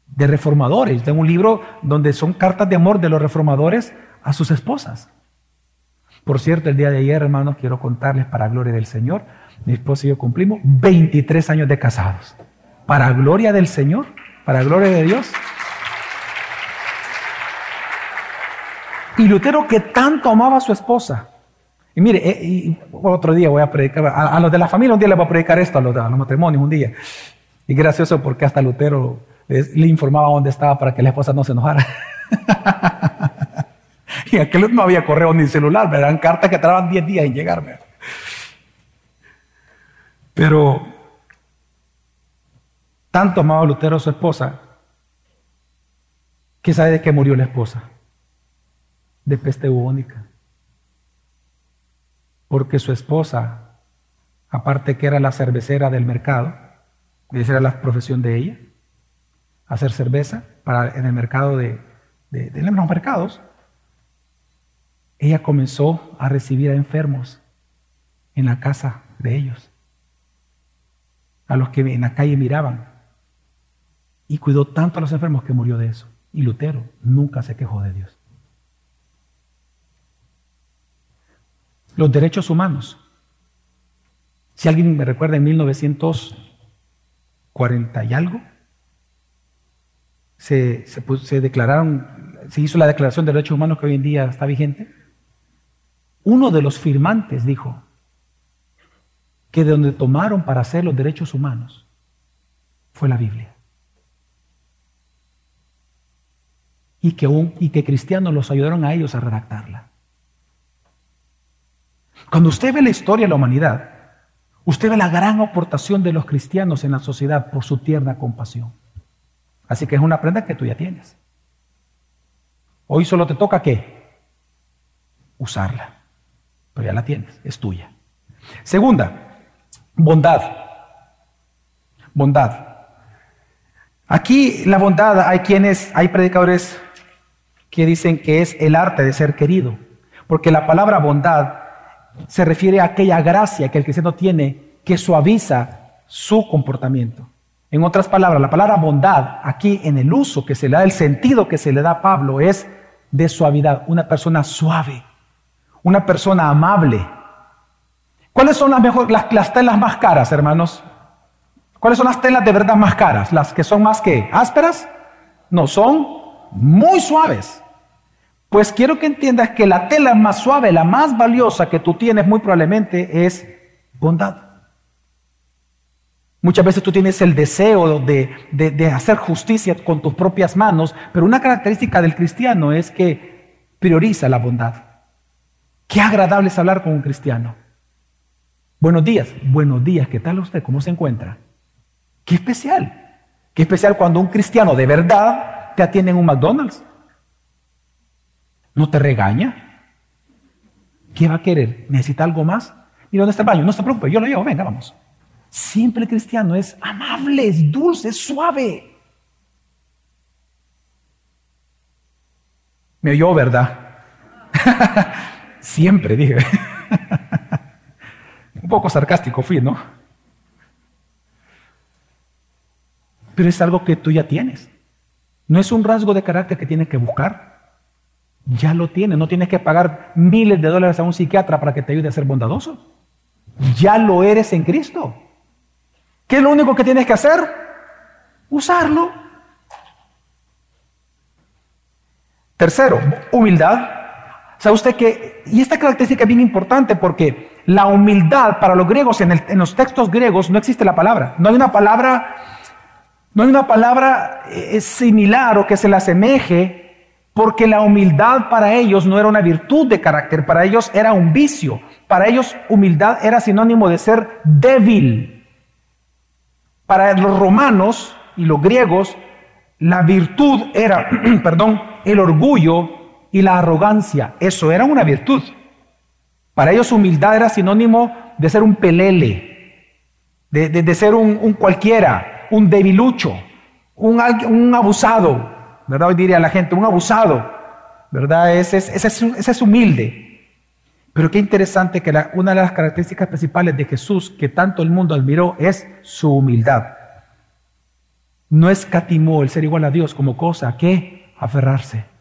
de reformadores. Tengo un libro donde son cartas de amor de los reformadores a sus esposas. Por cierto, el día de ayer, hermanos, quiero contarles para gloria del Señor, mi esposa y yo cumplimos 23 años de casados. Para gloria del Señor, para gloria de Dios. Y Lutero que tanto amaba a su esposa. Y mire, eh, otro día voy a predicar, a, los de la familia un día les voy a predicar esto, a los, a los matrimonios un día. Y gracioso porque hasta Lutero le informaba dónde estaba para que la esposa no se enojara. [laughs] y [laughs] aquel no había correo ni celular, eran cartas que tardaban 10 días en llegarme. Pero tanto amaba Lutero a su esposa que sabe de qué murió la esposa. De peste bubónica. Porque su esposa, aparte que era la cervecera del mercado, esa era la profesión de ella, hacer cerveza para, en el mercado de, de, de los mercados, ella comenzó a recibir a enfermos en la casa de ellos, a los que en la calle miraban y cuidó tanto a los enfermos que murió de eso. Y Lutero nunca se quejó de Dios. Los derechos humanos. Si alguien me recuerda, en 1940 y algo, se, se, declararon, se hizo la Declaración de Derechos Humanos que hoy en día está vigente. Uno de los firmantes dijo que de donde tomaron para hacer los derechos humanos fue la Biblia. y que, y que cristianos los ayudaron a ellos a redactarla. Cuando usted ve la historia de la humanidad, usted ve la gran aportación de los cristianos en la sociedad por su tierna compasión. Así que es una prenda que tú ya tienes. Hoy solo te toca qué? Usarla. Pero ya la tienes, es tuya. Segunda, bondad. Bondad. Aquí la bondad, hay quienes, hay predicadores que dicen que es el arte de ser querido, porque la palabra bondad se refiere a aquella gracia que el cristiano tiene que suaviza su comportamiento. En otras palabras, la palabra bondad, aquí en el uso que se le da, el sentido que se le da a Pablo es de suavidad, una persona suave, una persona amable. ¿Cuáles son las, las, telas más caras, hermanos? ¿Cuáles son las telas de verdad más caras? ¿Las que son más que ásperas? No, son muy suaves. Pues quiero que entiendas que la tela más suave, la más valiosa que tú tienes muy probablemente es bondad. Muchas veces tú tienes el deseo de, hacer justicia con tus propias manos, pero una característica del cristiano es que prioriza la bondad. Qué agradable es hablar con un cristiano. Buenos días, buenos días, ¿qué tal usted? ¿Cómo se encuentra? Qué especial. Qué especial cuando un cristiano de verdad te atiende en un McDonald's. No te regaña. ¿Qué va a querer? ¿Necesita algo más? Mira, ¿dónde está el baño? No se preocupe, yo lo llevo, venga, vamos. Siempre el cristiano es amable, es dulce, es suave. Me oyó, ¿verdad? [laughs] Siempre, dije. [laughs] Un poco sarcástico fui, ¿no? Pero es algo que tú ya tienes. No es un rasgo de carácter que tienes que buscar. Ya lo tienes. No tienes que pagar miles de dólares a un psiquiatra para que te ayude a ser bondadoso. Ya lo eres en Cristo. ¿Qué es lo único que tienes que hacer? Usarlo. Tercero, humildad. ¿Sabe usted que, y esta característica es bien importante porque la humildad para los griegos, en, los textos griegos no existe la palabra. No hay una palabra, no hay una palabra eh, similar o que se le asemeje porque la humildad para ellos no era una virtud de carácter, para ellos era un vicio. Para ellos humildad era sinónimo de ser débil. Para los romanos y los griegos, la virtud era, [clears throat] perdón, el orgullo y la arrogancia. Eso era una virtud. Para ellos humildad era sinónimo de ser un pelele, de, ser un, cualquiera, un debilucho, un, un, abusado, ¿verdad? Hoy diría la gente, un abusado, ¿verdad? Ese es, ese es humilde. Pero qué interesante que una de las características principales de Jesús que tanto el mundo admiró es su humildad. No escatimó el ser igual a Dios como cosa que aferrarse,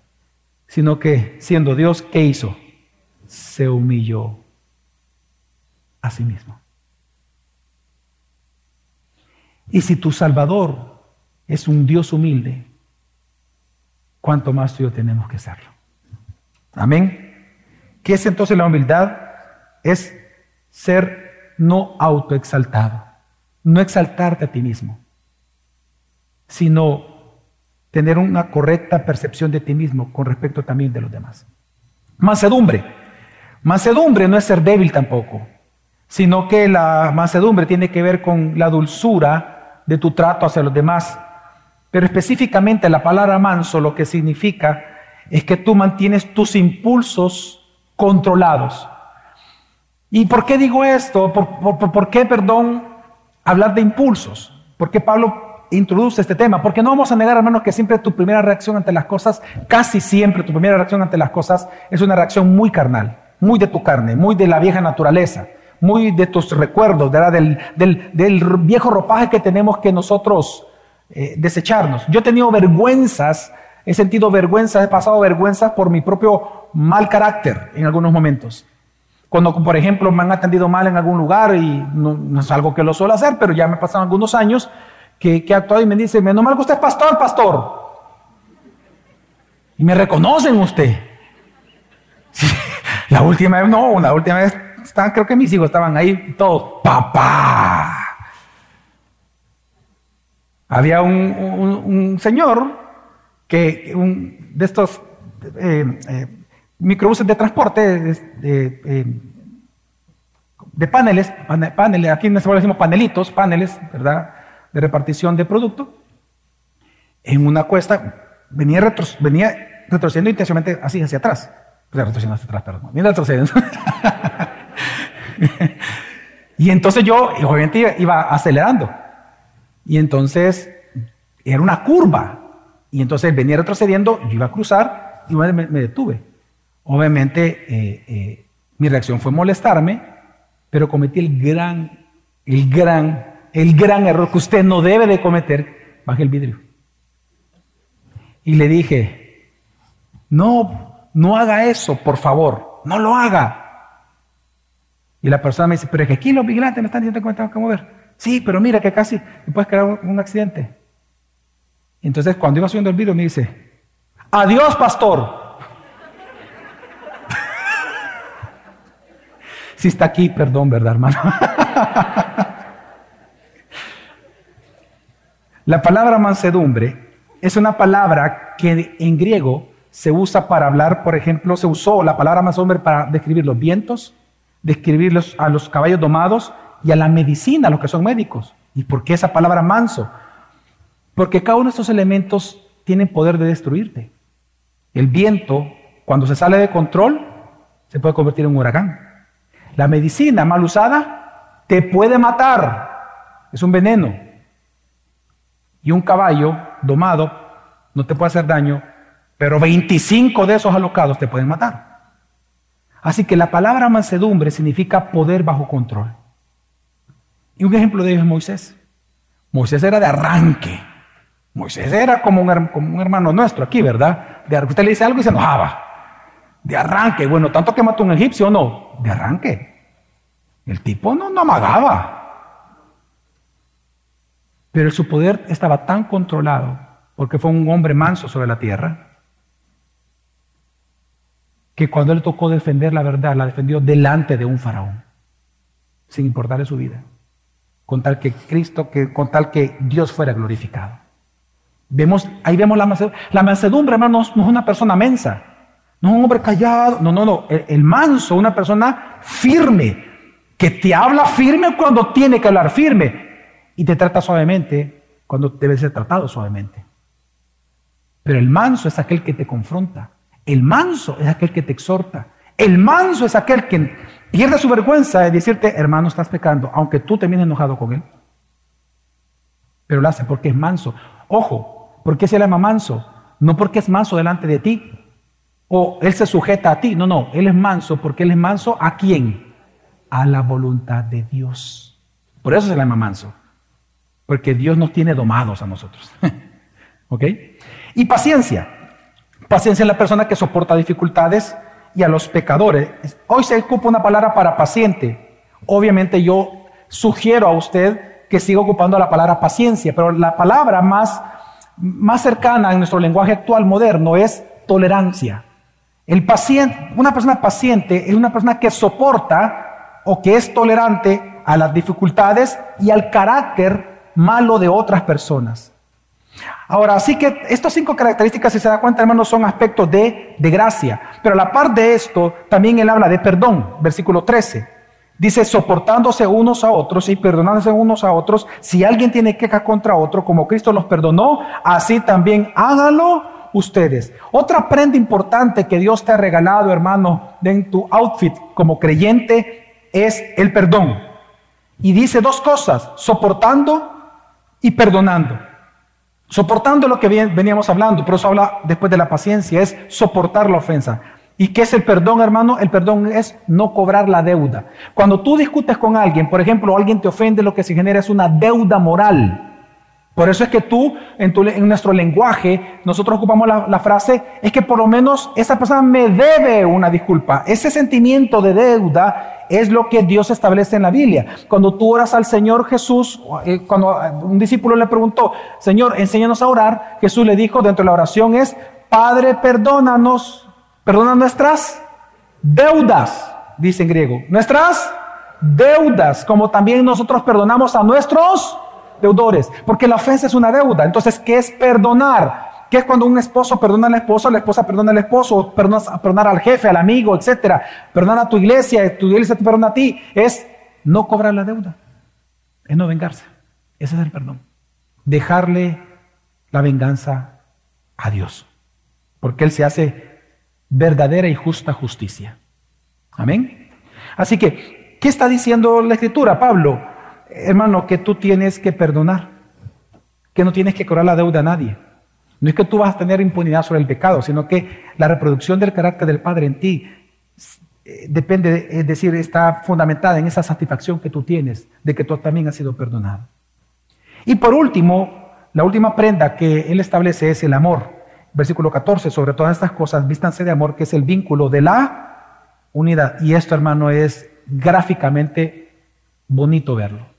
sino que siendo Dios, ¿qué hizo? Se humilló a sí mismo. Y si tu Salvador es un Dios humilde, ¿cuánto más tú yo tenemos que serlo? Amén. ¿Qué es entonces la humildad? Es ser no autoexaltado, no exaltarte a ti mismo, sino tener una correcta percepción de ti mismo con respecto también de los demás. Mansedumbre. Mansedumbre no es ser débil tampoco, sino que la mansedumbre tiene que ver con la dulzura de tu trato hacia los demás. Pero específicamente la palabra manso lo que significa es que tú mantienes tus impulsos controlados. ¿Y por qué digo esto? ¿Por, qué, perdón, hablar de impulsos? ¿Por qué Pablo introduce este tema? Porque no vamos a negar, hermanos, que siempre tu primera reacción ante las cosas, casi siempre tu primera reacción ante las cosas es una reacción muy carnal, muy de tu carne, muy de la vieja naturaleza, muy de tus recuerdos, Del, del, viejo ropaje que tenemos que nosotros eh, desecharnos. Yo he tenido vergüenzas, he sentido vergüenza, he pasado vergüenzas por mi propio mal carácter en algunos momentos. Cuando, por ejemplo, me han atendido mal en algún lugar y no, es algo que lo suelo hacer, pero ya me pasaron algunos años que, que y me dice, menos mal que usted es pastor, pastor. Y me reconocen usted. [laughs] la última vez, no, la última vez, estaban, creo que mis hijos estaban ahí todos, papá. Había un, señor que, un, de estos eh, eh, microbuses de transporte de, eh, de, paneles, paneles, aquí en España decimos panelitos, paneles, ¿verdad? De repartición de producto. En una cuesta venía, venía retrocediendo intensamente así hacia atrás. retrocediendo hacia atrás, perdón. Venía retrocediendo. [laughs] y entonces yo, obviamente, iba acelerando. Y entonces era una curva. Y entonces venía retrocediendo, yo iba a cruzar y me detuve. Obviamente eh, eh, mi reacción fue molestarme, pero cometí el gran el gran, el gran error que usted no debe de cometer, baje el vidrio. Y le dije, no, no haga eso, por favor, no lo haga. Y la persona me dice, pero es que aquí los vigilantes me están diciendo que me tengo que mover. Sí, pero mira que casi me puedes crear un accidente. Entonces cuando iba subiendo el vidrio me dice, adiós pastor. [laughs] si está aquí, perdón, ¿verdad, hermano? [laughs] La palabra mansedumbre es una palabra que en griego se usa para hablar, por ejemplo, se usó la palabra mansedumbre para describir los vientos, describir a los caballos domados y a la medicina, a los que son médicos. ¿Y por qué esa palabra manso? Porque cada uno de estos elementos tiene poder de destruirte. El viento, cuando se sale de control, se puede convertir en un huracán. La medicina mal usada te puede matar. Es un veneno. Y un caballo domado no te puede hacer daño, pero 25 de esos alocados te pueden matar. Así que la palabra mansedumbre significa poder bajo control. Y un ejemplo de ello es Moisés. Moisés era de arranque. Moisés era como un, hermano nuestro aquí, ¿verdad? De, usted le dice algo y se enojaba. De arranque. Bueno, tanto que mató un egipcio, no. De arranque. El tipo no, no amagaba. Pero su poder estaba tan controlado, porque fue un hombre manso sobre la tierra, que cuando él tocó defender la verdad, la defendió delante de un faraón, sin importarle su vida con tal que Cristo, que, con tal que Dios fuera glorificado. Vemos, ahí vemos la mansedumbre. La hermano, no, es una persona mensa, no es un hombre callado, no, no, no. El manso, una persona firme, que te habla firme cuando tiene que hablar firme y te trata suavemente cuando debe ser tratado suavemente. Pero el manso es aquel que te confronta. El manso es aquel que te exhorta. El manso es aquel que pierde su vergüenza de decirte, hermano, estás pecando, aunque tú te vienes enojado con él. Pero lo hace porque es manso. Ojo, ¿por qué se llama manso? No porque es manso delante de ti. O él se sujeta a ti. No, no, él es manso porque él es manso a quién? A la voluntad de Dios. Por eso se llama manso. Porque Dios nos tiene domados a nosotros. [laughs] ¿Ok? Y paciencia. Paciencia es la persona que soporta dificultades y a los pecadores. Hoy se ocupa una palabra para paciente. Obviamente yo sugiero a usted que siga ocupando la palabra paciencia, pero la palabra más, más cercana en nuestro lenguaje actual moderno es tolerancia. El paciente, una persona paciente es una persona que soporta o que es tolerante a las dificultades y al carácter malo de otras personas. Ahora, así que estas cinco características, si se da cuenta, hermanos, son aspectos de, de gracia. Pero a la par de esto, también él habla de perdón, versículo 13. Dice, soportándose unos a otros y perdonándose unos a otros. Si alguien tiene queja contra otro, como Cristo los perdonó, así también háganlo ustedes. Otra prenda importante que Dios te ha regalado, hermano, en tu outfit como creyente, es el perdón. Y dice dos cosas, soportando y perdonando. Soportando lo que veníamos hablando, pero eso habla después de la paciencia, es soportar la ofensa. ¿Y qué es el perdón, hermano? El perdón es no cobrar la deuda. Cuando tú discutes con alguien, por ejemplo, alguien te ofende, lo que se genera es una deuda moral. Por eso es que tú, en, nuestro lenguaje, nosotros ocupamos la, la, frase, es que por lo menos esa persona me debe una disculpa. Ese sentimiento de deuda es lo que Dios establece en la Biblia. Cuando tú oras al Señor Jesús, eh, cuando un discípulo le preguntó, Señor, enséñanos a orar, Jesús le dijo dentro de la oración es, Padre, perdónanos, perdona nuestras deudas, dice en griego, nuestras deudas, como también nosotros perdonamos a nuestros deudores, porque la ofensa es una deuda. Entonces, ¿qué es perdonar? ¿Qué es cuando un esposo perdona al esposo, la esposa perdona al esposo, perdona, perdonar al jefe, al amigo, etcétera? Perdonar a tu iglesia, tu iglesia te perdona a ti. Es no cobrar la deuda, es no vengarse. Ese es el perdón. Dejarle la venganza a Dios, porque Él se hace verdadera y justa justicia. Amén. Así que, ¿qué está diciendo la Escritura, Pablo? Hermano, que tú tienes que perdonar, que no tienes que cobrar la deuda a nadie. No es que tú vas a tener impunidad sobre el pecado, sino que la reproducción del carácter del Padre en ti eh, depende, es decir, está fundamentada en esa satisfacción que tú tienes de que tú también has sido perdonado. Y por último, la última prenda que él establece es el amor. Versículo 14, sobre todas estas cosas, vístanse de amor, que es el vínculo de la unidad. Y esto, hermano, es gráficamente bonito verlo.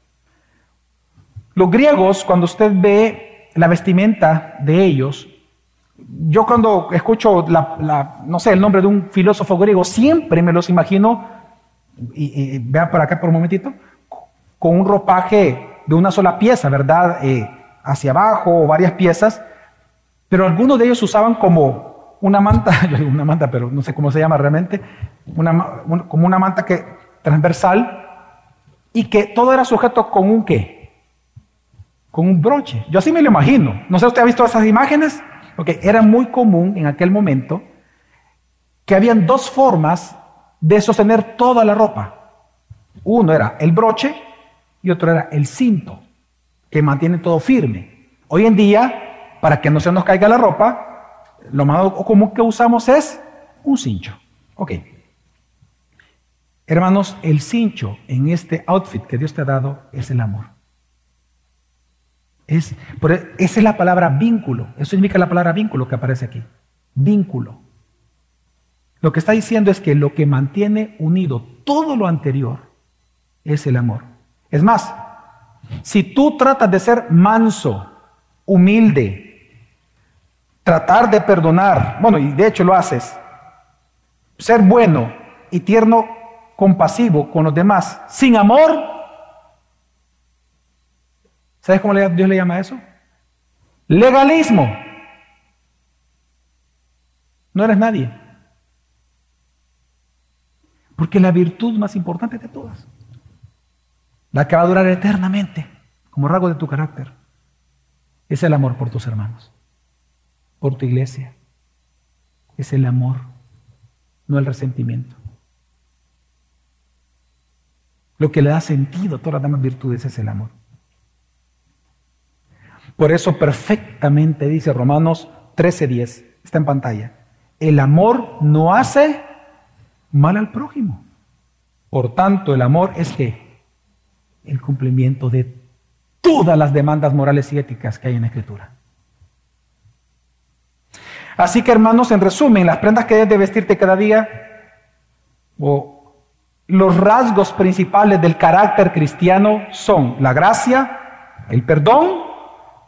Los griegos, cuando usted ve la vestimenta de ellos, yo cuando escucho no sé, el nombre de un filósofo griego, siempre me los imagino, y, vean por acá por un momentito, con un ropaje de una sola pieza, ¿verdad? Eh, hacia abajo o varias piezas, pero algunos de ellos usaban como una manta, [laughs] una manta, pero no sé cómo se llama realmente, como una manta que, transversal y que todo era sujeto con un qué? Con un broche. Yo así me lo imagino. No sé, ¿usted ha visto esas imágenes? Porque era muy común en aquel momento que habían dos formas de sostener toda la ropa. Uno era el broche y otro era el cinto, que mantiene todo firme. Hoy en día, para que no se nos caiga la ropa, lo más común que usamos es un cincho. Ok. Hermanos, el cincho en este outfit que Dios te ha dado es el amor. Es, e, esa es la palabra vínculo. Eso significa la palabra vínculo que aparece aquí. Vínculo. Lo que está diciendo es que lo que mantiene unido todo lo anterior es el amor. Es más, si tú tratas de ser manso, humilde, tratar de perdonar, bueno, y de hecho lo haces, ser bueno y tierno, compasivo con los demás, sin amor, ¿sabes cómo Dios le llama a eso? Legalismo. No eres nadie. Porque la virtud más importante de todas la que va a durar eternamente, como rasgo de tu carácter, es el amor por tus hermanos, por tu iglesia. Es el amor, no el resentimiento. Lo que le da sentido a todas las demás virtudes es el amor. Por eso perfectamente dice Romanos 13:10, está en pantalla, el amor no hace mal al prójimo. Por tanto, el amor es que el cumplimiento de todas las demandas morales y éticas que hay en la Escritura. Así que hermanos, en resumen, las prendas que debes de vestirte cada día, o los rasgos principales del carácter cristiano son la gracia, el perdón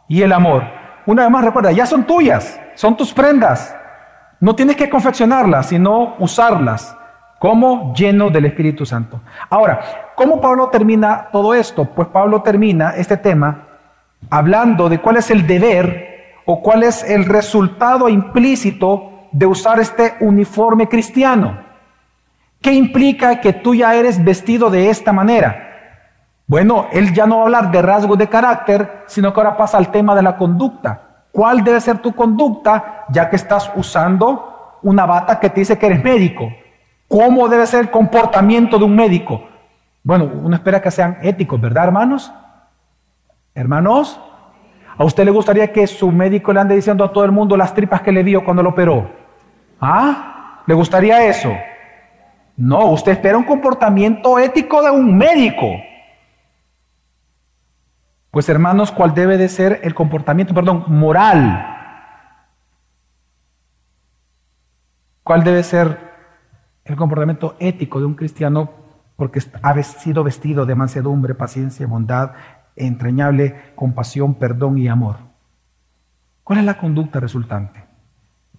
y el amor. Una vez más recuerda, ya son tuyas, son tus prendas. No tienes que confeccionarlas, sino usarlas como lleno del Espíritu Santo. Ahora, ¿cómo Pablo termina todo esto? Pues Pablo termina este tema hablando de cuál es el deber o cuál es el resultado implícito de usar este uniforme cristiano. ¿Qué implica que tú ya eres vestido de esta manera? Bueno, él ya no va a hablar de rasgos de carácter, sino que ahora pasa al tema de la conducta. ¿Cuál debe ser tu conducta ya que estás usando una bata que te dice que eres médico? ¿Cómo debe ser el comportamiento de un médico? Bueno, uno espera que sean éticos, ¿verdad, hermanos? Hermanos, ¿a usted le gustaría que su médico le ande diciendo a todo el mundo las tripas que le dio cuando lo operó? ¿Ah? ¿Le gustaría eso? No, usted espera un comportamiento ético de un médico. Pues hermanos, ¿cuál debe de ser el comportamiento, perdón, moral? ¿Cuál debe ser el comportamiento ético de un cristiano porque ha sido vestido de mansedumbre, paciencia, bondad, entrañable compasión, perdón y amor. ¿Cuál es la conducta resultante?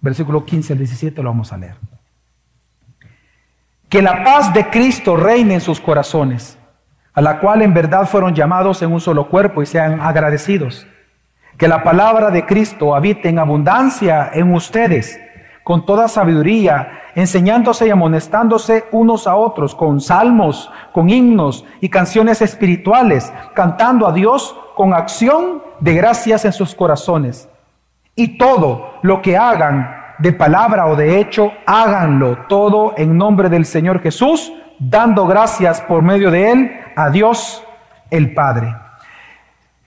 Versículo 15 al 17 lo vamos a leer. Que la paz de Cristo reine en sus corazones, a la cual en verdad fueron llamados en un solo cuerpo y sean agradecidos. Que la palabra de Cristo habite en abundancia en ustedes con toda sabiduría, enseñándose y amonestándose unos a otros con salmos, con himnos y canciones espirituales, cantando a Dios con acción de gracias en sus corazones. Y todo lo que hagan de palabra o de hecho, háganlo todo en nombre del Señor Jesús, dando gracias por medio de Él a Dios el Padre.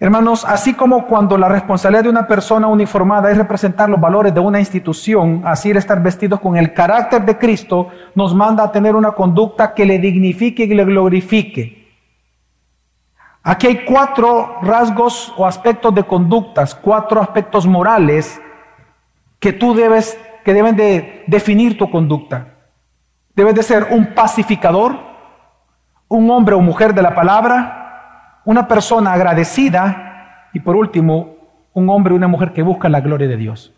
Hermanos, así como cuando la responsabilidad de una persona uniformada es representar los valores de una institución, así el estar vestidos con el carácter de Cristo nos manda a tener una conducta que le dignifique y le glorifique. Aquí hay cuatro rasgos o aspectos de conductas, cuatro aspectos morales que tú debes, que deben de definir tu conducta. Debes de ser un pacificador, un hombre o mujer de la palabra, una persona agradecida y por último, un hombre o una mujer que busca la gloria de Dios.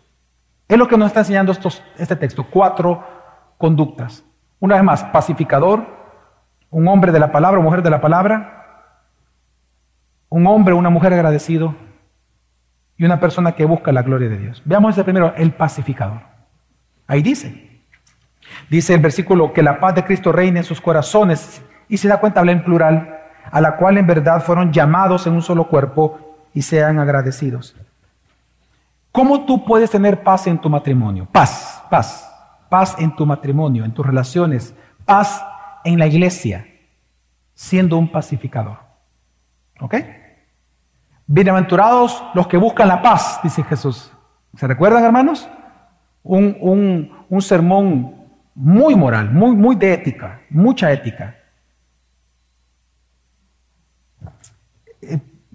Es lo que nos está enseñando este texto, cuatro conductas. Una vez más, pacificador, un hombre de la palabra o mujer de la palabra, un hombre o una mujer agradecido y una persona que busca la gloria de Dios. Veamos ese primero, el pacificador. Ahí dice, dice el versículo que la paz de Cristo reine en sus corazones y se da cuenta, habla en plural, a la cual en verdad fueron llamados en un solo cuerpo y sean agradecidos. ¿Cómo tú puedes tener paz en tu matrimonio? Paz, paz, paz en tu matrimonio, en tus relaciones, paz en la iglesia, siendo un pacificador. ¿Ok? Bienaventurados los que buscan la paz, dice Jesús. ¿Se recuerdan, hermanos? Un, un sermón muy moral, muy, muy de ética, mucha ética.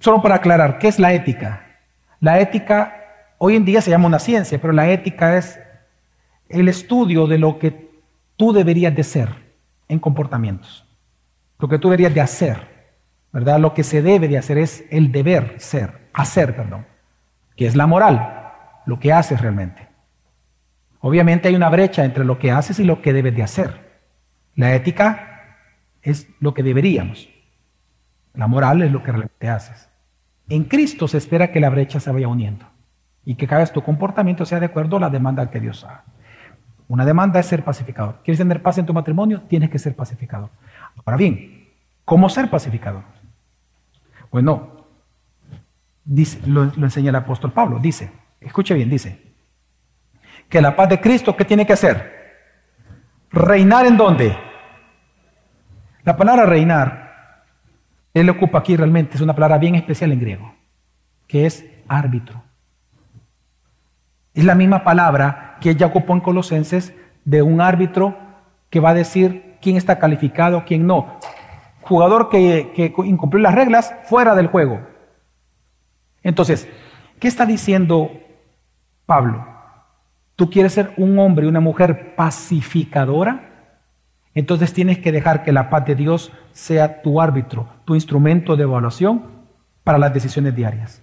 Solo para aclarar, ¿qué es la ética? La ética hoy en día se llama una ciencia, pero la ética es el estudio de lo que tú deberías de ser en comportamientos, lo que tú deberías de hacer, ¿verdad? Lo que se debe de hacer es el deber ser, hacer, perdón, que es la moral, lo que haces realmente. Obviamente hay una brecha entre lo que haces y lo que debes de hacer. La ética es lo que deberíamos. La moral es lo que realmente haces. En Cristo se espera que la brecha se vaya uniendo y que cada vez tu comportamiento sea de acuerdo a la demanda que Dios haga. Una demanda es ser pacificador. ¿Quieres tener paz en tu matrimonio? Tienes que ser pacificador. Ahora bien, ¿cómo ser pacificador? Bueno, dice, lo, lo enseña el apóstol Pablo. Dice, escuche bien, dice, que la paz de Cristo, ¿qué tiene que hacer? Reinar en dónde? La palabra reinar él ocupa aquí realmente, es una palabra bien especial en griego, que es árbitro. Es la misma palabra que ella ocupó en Colosenses de un árbitro que va a decir quién está calificado, quién no. Jugador que, que incumplió las reglas, fuera del juego. Entonces, ¿qué está diciendo Pablo? ¿Tú quieres ser un hombre y una mujer pacificadora? Entonces tienes que dejar que la paz de Dios sea tu árbitro, tu instrumento de evaluación para las decisiones diarias.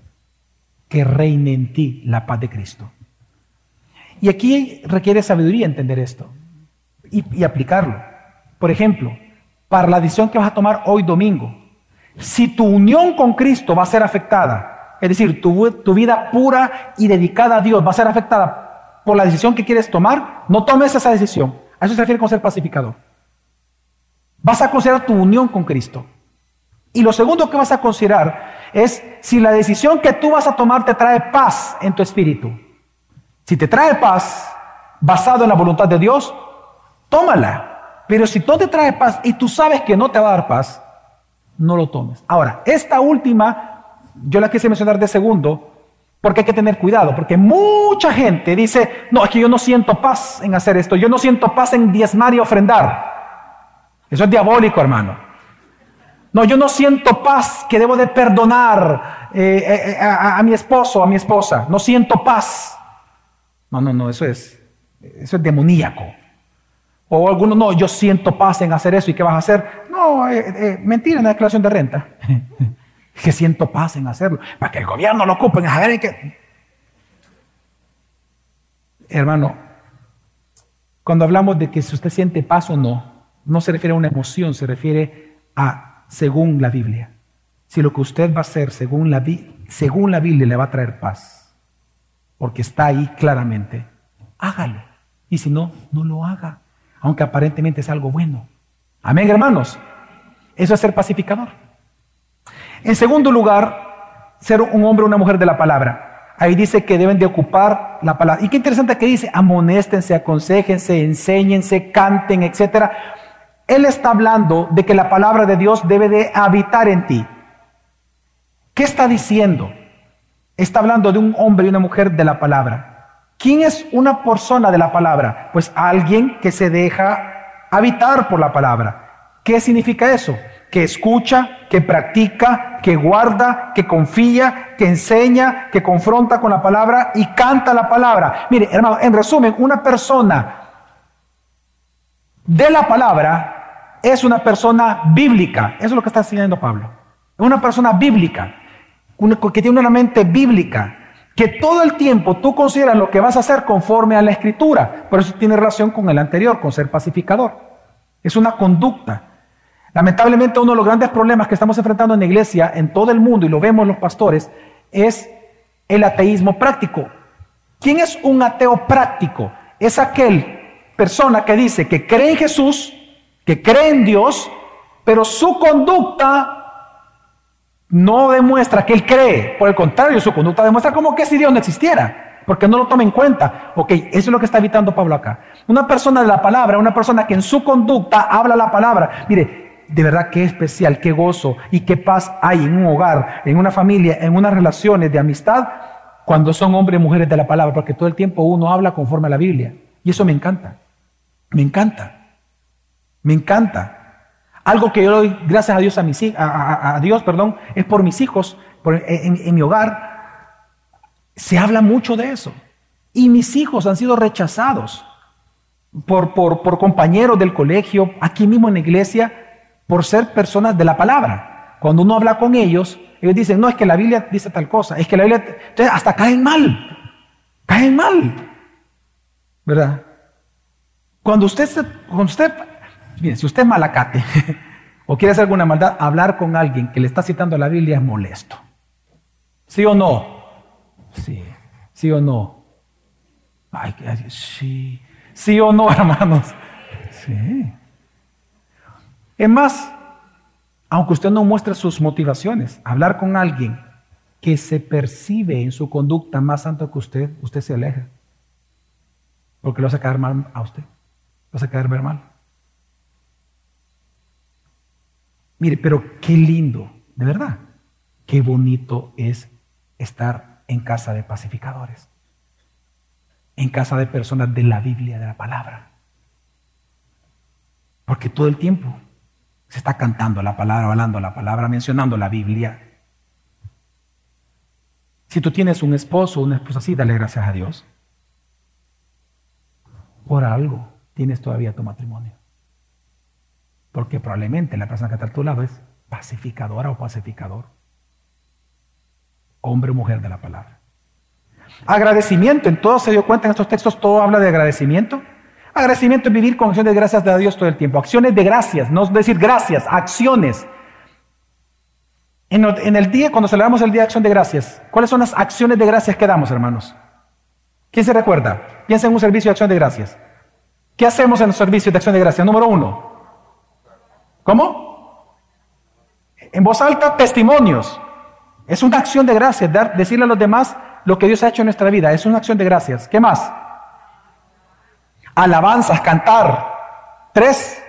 Que reine en ti la paz de Cristo. Y aquí requiere sabiduría entender esto y, aplicarlo. Por ejemplo, para la decisión que vas a tomar hoy domingo, si tu unión con Cristo va a ser afectada, es decir, tu, tu vida pura y dedicada a Dios va a ser afectada por la decisión que quieres tomar, no tomes esa decisión. A eso se refiere con ser pacificador. Vas a considerar tu unión con Cristo. Y lo segundo que vas a considerar es si la decisión que tú vas a tomar te trae paz en tu espíritu. Si te trae paz basado en la voluntad de Dios, tómala. Pero si no te trae paz y tú sabes que no te va a dar paz, no lo tomes. Ahora, esta última, yo la quise mencionar de segundo, porque hay que tener cuidado, porque mucha gente dice, no, es que yo no siento paz en hacer esto, yo no siento paz en diezmar y ofrendar. Eso es diabólico, hermano. No, yo no siento paz que debo de perdonar eh, eh, eh, a, mi esposo, a mi esposa. No siento paz. No, no, no, eso es, eso es demoníaco. O alguno, no, yo siento paz en hacer eso. ¿Y qué vas a hacer? No, mentira en la declaración de renta. [laughs] que siento paz en hacerlo. Para que el gobierno lo ocupe. A ver, que... Hermano, cuando hablamos de que si usted siente paz o no, no se refiere a una emoción, se refiere a según la Biblia. Si lo que usted va a hacer según la, según la Biblia le va a traer paz, porque está ahí claramente, hágalo. Y si no, no lo haga, aunque aparentemente es algo bueno. Amén, hermanos. Eso es ser pacificador. En segundo lugar, ser un hombre o una mujer de la palabra. Ahí dice que deben de ocupar la palabra. Y qué interesante que dice, amonéstense, aconsejense, enséñense, canten, etcétera él está hablando de que la palabra de Dios debe de habitar en ti. ¿Qué está diciendo? Está hablando de un hombre y una mujer de la palabra. ¿Quién es una persona de la palabra? Pues alguien que se deja habitar por la palabra. ¿Qué significa eso? Que escucha, que practica, que guarda, que confía, que enseña, que confronta con la palabra y canta la palabra. Mire, hermano, en resumen, una persona de la palabra es una persona bíblica. Eso es lo que está enseñando Pablo. Es una persona bíblica, que tiene una mente bíblica, que todo el tiempo tú consideras lo que vas a hacer conforme a la escritura. Por eso tiene relación con el anterior, con ser pacificador. Es una conducta. Lamentablemente uno de los grandes problemas que estamos enfrentando en la iglesia, en todo el mundo, y lo vemos los pastores, es el ateísmo práctico. ¿Quién es un ateo práctico? Es aquel persona que dice que cree en Jesús, que cree en Dios, pero su conducta no demuestra que él cree. Por el contrario, su conducta demuestra como que si Dios no existiera, porque no lo toma en cuenta. Ok, eso es lo que está evitando Pablo acá. Una persona de la palabra, una persona que en su conducta habla la palabra. Mire, de verdad qué especial, qué gozo y qué paz hay en un hogar, en una familia, en unas relaciones de amistad, cuando son hombres y mujeres de la palabra, porque todo el tiempo uno habla conforme a la Biblia. Y eso me encanta. Me encanta. Me encanta. Algo que yo doy gracias a Dios a, mis, a, Dios, perdón, es por mis hijos, en, mi hogar. Se habla mucho de eso. Y mis hijos han sido rechazados por, por, por compañeros del colegio, aquí mismo en la iglesia, por ser personas de la palabra. Cuando uno habla con ellos, ellos dicen, no, es que la Biblia dice tal cosa, es que la Biblia... Entonces hasta caen mal, caen mal, ¿verdad? Cuando usted, cuando usted, bien, si usted es malacate [laughs] o quiere hacer alguna maldad, hablar con alguien que le está citando la Biblia es molesto. ¿Sí o no? Sí. ¿Sí o no? Ay, sí. ¿Sí o no, [laughs] hermanos? Sí. Es más, aunque usted no muestre sus motivaciones, hablar con alguien que se percibe en su conducta más santo que usted, usted se aleja. Porque lo hace caer mal a usted a quedar ver mal. Mire, pero qué lindo, de verdad, qué bonito es estar en casa de pacificadores, en casa de personas de la Biblia, de la palabra. Porque todo el tiempo se está cantando la palabra, hablando la palabra, mencionando la Biblia. Si tú tienes un esposo o una esposa así, dale gracias a Dios. Por algo tienes todavía tu matrimonio. Porque probablemente la persona que está a tu lado es pacificadora o pacificador. Hombre o mujer de la palabra. Agradecimiento, en todo se dio cuenta en estos textos, todo habla de agradecimiento. Agradecimiento es vivir con acciones de gracias de Dios todo el tiempo. Acciones de gracias, no decir gracias, acciones. En, el día, cuando celebramos el Día de Acción de Gracias, ¿cuáles son las acciones de gracias que damos, hermanos? ¿Quién se recuerda? Piensa en un servicio de acción de gracias. ¿Qué hacemos en los servicios de acción de gracia? Número uno. ¿Cómo? En voz alta, testimonios. Es una acción de gracias, dar, decirle a los demás lo que Dios ha hecho en nuestra vida. Es una acción de gracias. ¿Qué más? Alabanzas, cantar. Tres.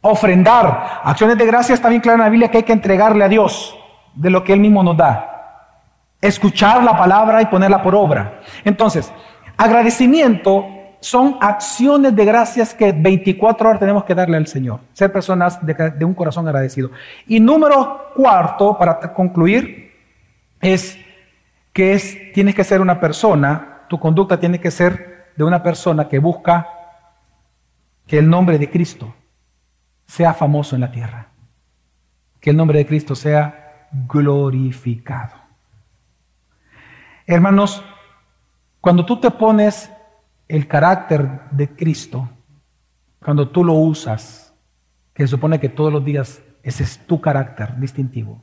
Ofrendar. Acciones de gracias está bien claro en la Biblia que hay que entregarle a Dios de lo que Él mismo nos da. Escuchar la palabra y ponerla por obra. Entonces, agradecimiento son acciones de gracias que 24 horas tenemos que darle al Señor. Ser personas de, un corazón agradecido. Y número cuarto, para concluir, es que es, tienes que ser una persona, tu conducta tiene que ser de una persona que busca que el nombre de Cristo sea famoso en la tierra. Que el nombre de Cristo sea glorificado. Hermanos, cuando tú te pones el carácter de Cristo, cuando tú lo usas, que se supone que todos los días ese es tu carácter distintivo,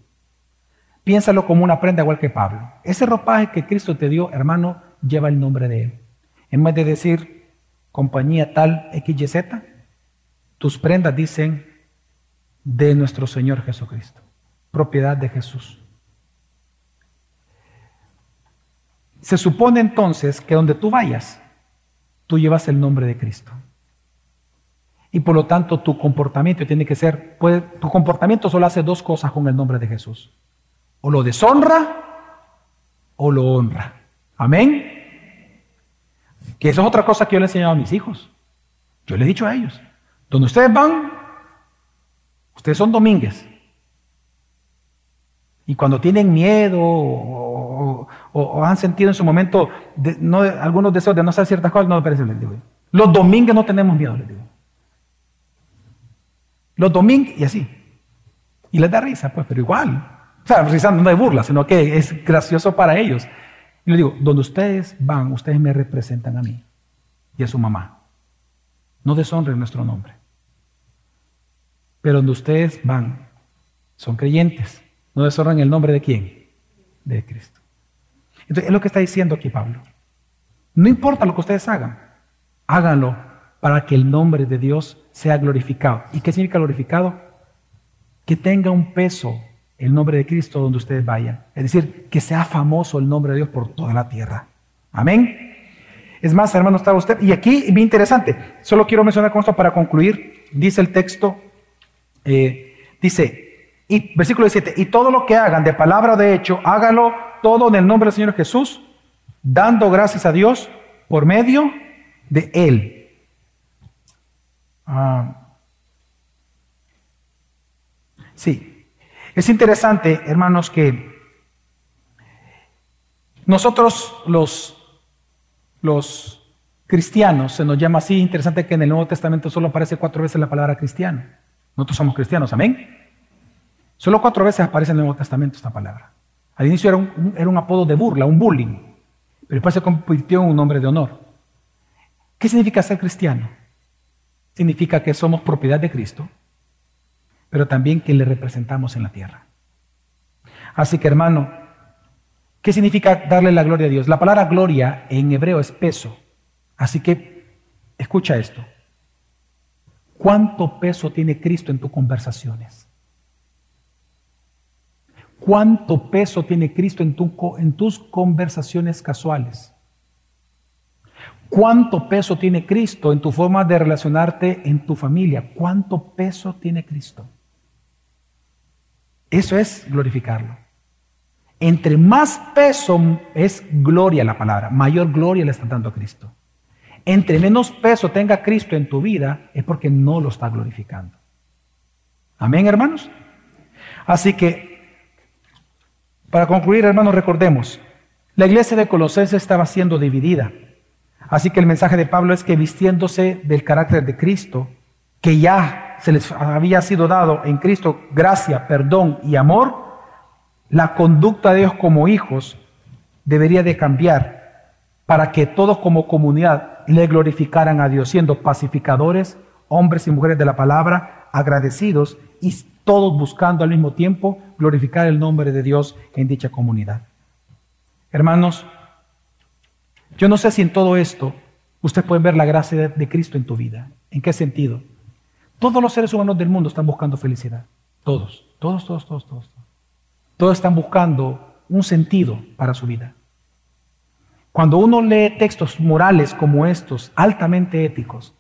piénsalo como una prenda igual que Pablo. Ese ropaje que Cristo te dio, hermano, lleva el nombre de Él. En vez de decir compañía tal XYZ, tus prendas dicen de nuestro Señor Jesucristo, propiedad de Jesús. Se supone entonces que donde tú vayas, tú llevas el nombre de Cristo. Y por lo tanto tu comportamiento tiene que ser, tu comportamiento solo hace dos cosas con el nombre de Jesús. O lo deshonra o lo honra. Amén. Que eso es otra cosa que yo le he enseñado a mis hijos. Yo le he dicho a ellos, donde ustedes van, ustedes son domínguez. Y cuando tienen miedo han sentido en su momento no, algunos deseos de no hacer ciertas cosas, no me parece, les digo. Los domingos no tenemos miedo, les digo. Los domingos, y así. Y les da risa, pues, pero igual. O sea, risa no de burla, sino que es gracioso para ellos. Y les digo, donde ustedes van, ustedes me representan a mí y a su mamá. No deshonren nuestro nombre. Pero donde ustedes van, son creyentes. No deshonren el nombre de quién? De Cristo. Entonces, es lo que está diciendo aquí Pablo. No importa lo que ustedes hagan, háganlo para que el nombre de Dios sea glorificado. ¿Y qué significa glorificado? Que tenga un peso el nombre de Cristo donde ustedes vayan. Es decir, que sea famoso el nombre de Dios por toda la tierra. Amén. Es más, hermano, estaba usted. Y aquí, bien interesante, solo quiero mencionar con esto para concluir. Dice el texto, eh, dice, y, versículo 17, y todo lo que hagan de palabra o de hecho, hágalo todo en el nombre del Señor Jesús, dando gracias a Dios por medio de Él. Ah. sí, es interesante, hermanos, que nosotros los, los cristianos, se nos llama así, interesante que en el Nuevo Testamento solo aparece cuatro veces la palabra cristiano. Nosotros somos cristianos, amén. Solo cuatro veces aparece en el Nuevo Testamento esta palabra. Al inicio era un, apodo de burla, un bullying, pero después se convirtió en un nombre de honor. ¿Qué significa ser cristiano? significa que somos propiedad de Cristo, pero también que le representamos en la tierra. Así que hermano, ¿qué significa darle la gloria a Dios? La palabra gloria en hebreo es peso. Así que escucha esto. ¿Cuánto peso tiene Cristo en tus conversaciones? ¿Cuánto peso tiene Cristo en, tus conversaciones casuales? ¿Cuánto peso tiene Cristo en tu forma de relacionarte en tu familia? ¿Cuánto peso tiene Cristo? Eso es glorificarlo. Entre más peso es gloria la palabra, mayor gloria le está dando a Cristo. Entre menos peso tenga Cristo en tu vida es porque no lo está glorificando. Amén, hermanos. Así que, para concluir, hermanos, recordemos, la iglesia de Colosenses estaba siendo dividida. Así que el mensaje de Pablo es que vistiéndose del carácter de Cristo, que ya se les había sido dado en Cristo gracia, perdón y amor, la conducta de ellos como hijos debería de cambiar para que todos como comunidad le glorificaran a Dios, siendo pacificadores, hombres y mujeres de la palabra, agradecidos y todos buscando al mismo tiempo glorificar el nombre de Dios en dicha comunidad. Hermanos, yo no sé si en todo esto usted puede ver la gracia de, Cristo en tu vida. ¿En qué sentido? Todos los seres humanos del mundo están buscando felicidad. Todos, todos, todos, todos, todos. Todos están buscando un sentido para su vida. Cuando uno lee textos morales como estos, altamente éticos,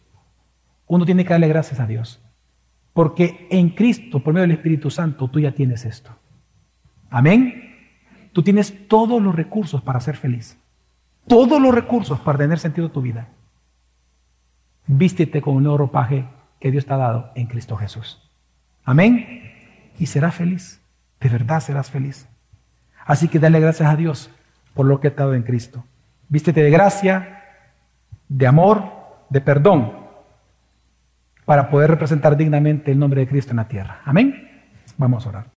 uno tiene que darle gracias a Dios. Porque en Cristo, por medio del Espíritu Santo, tú ya tienes esto. Amén. Tú tienes todos los recursos para ser feliz todos los recursos para tener sentido tu vida. Vístete con un nuevo ropaje que Dios te ha dado en Cristo Jesús. Amén. Y serás feliz. De verdad serás feliz. Así que dale gracias a Dios por lo que te ha dado en Cristo. Vístete de gracia, de amor, de perdón, para poder representar dignamente el nombre de Cristo en la tierra. Amén. Vamos a orar.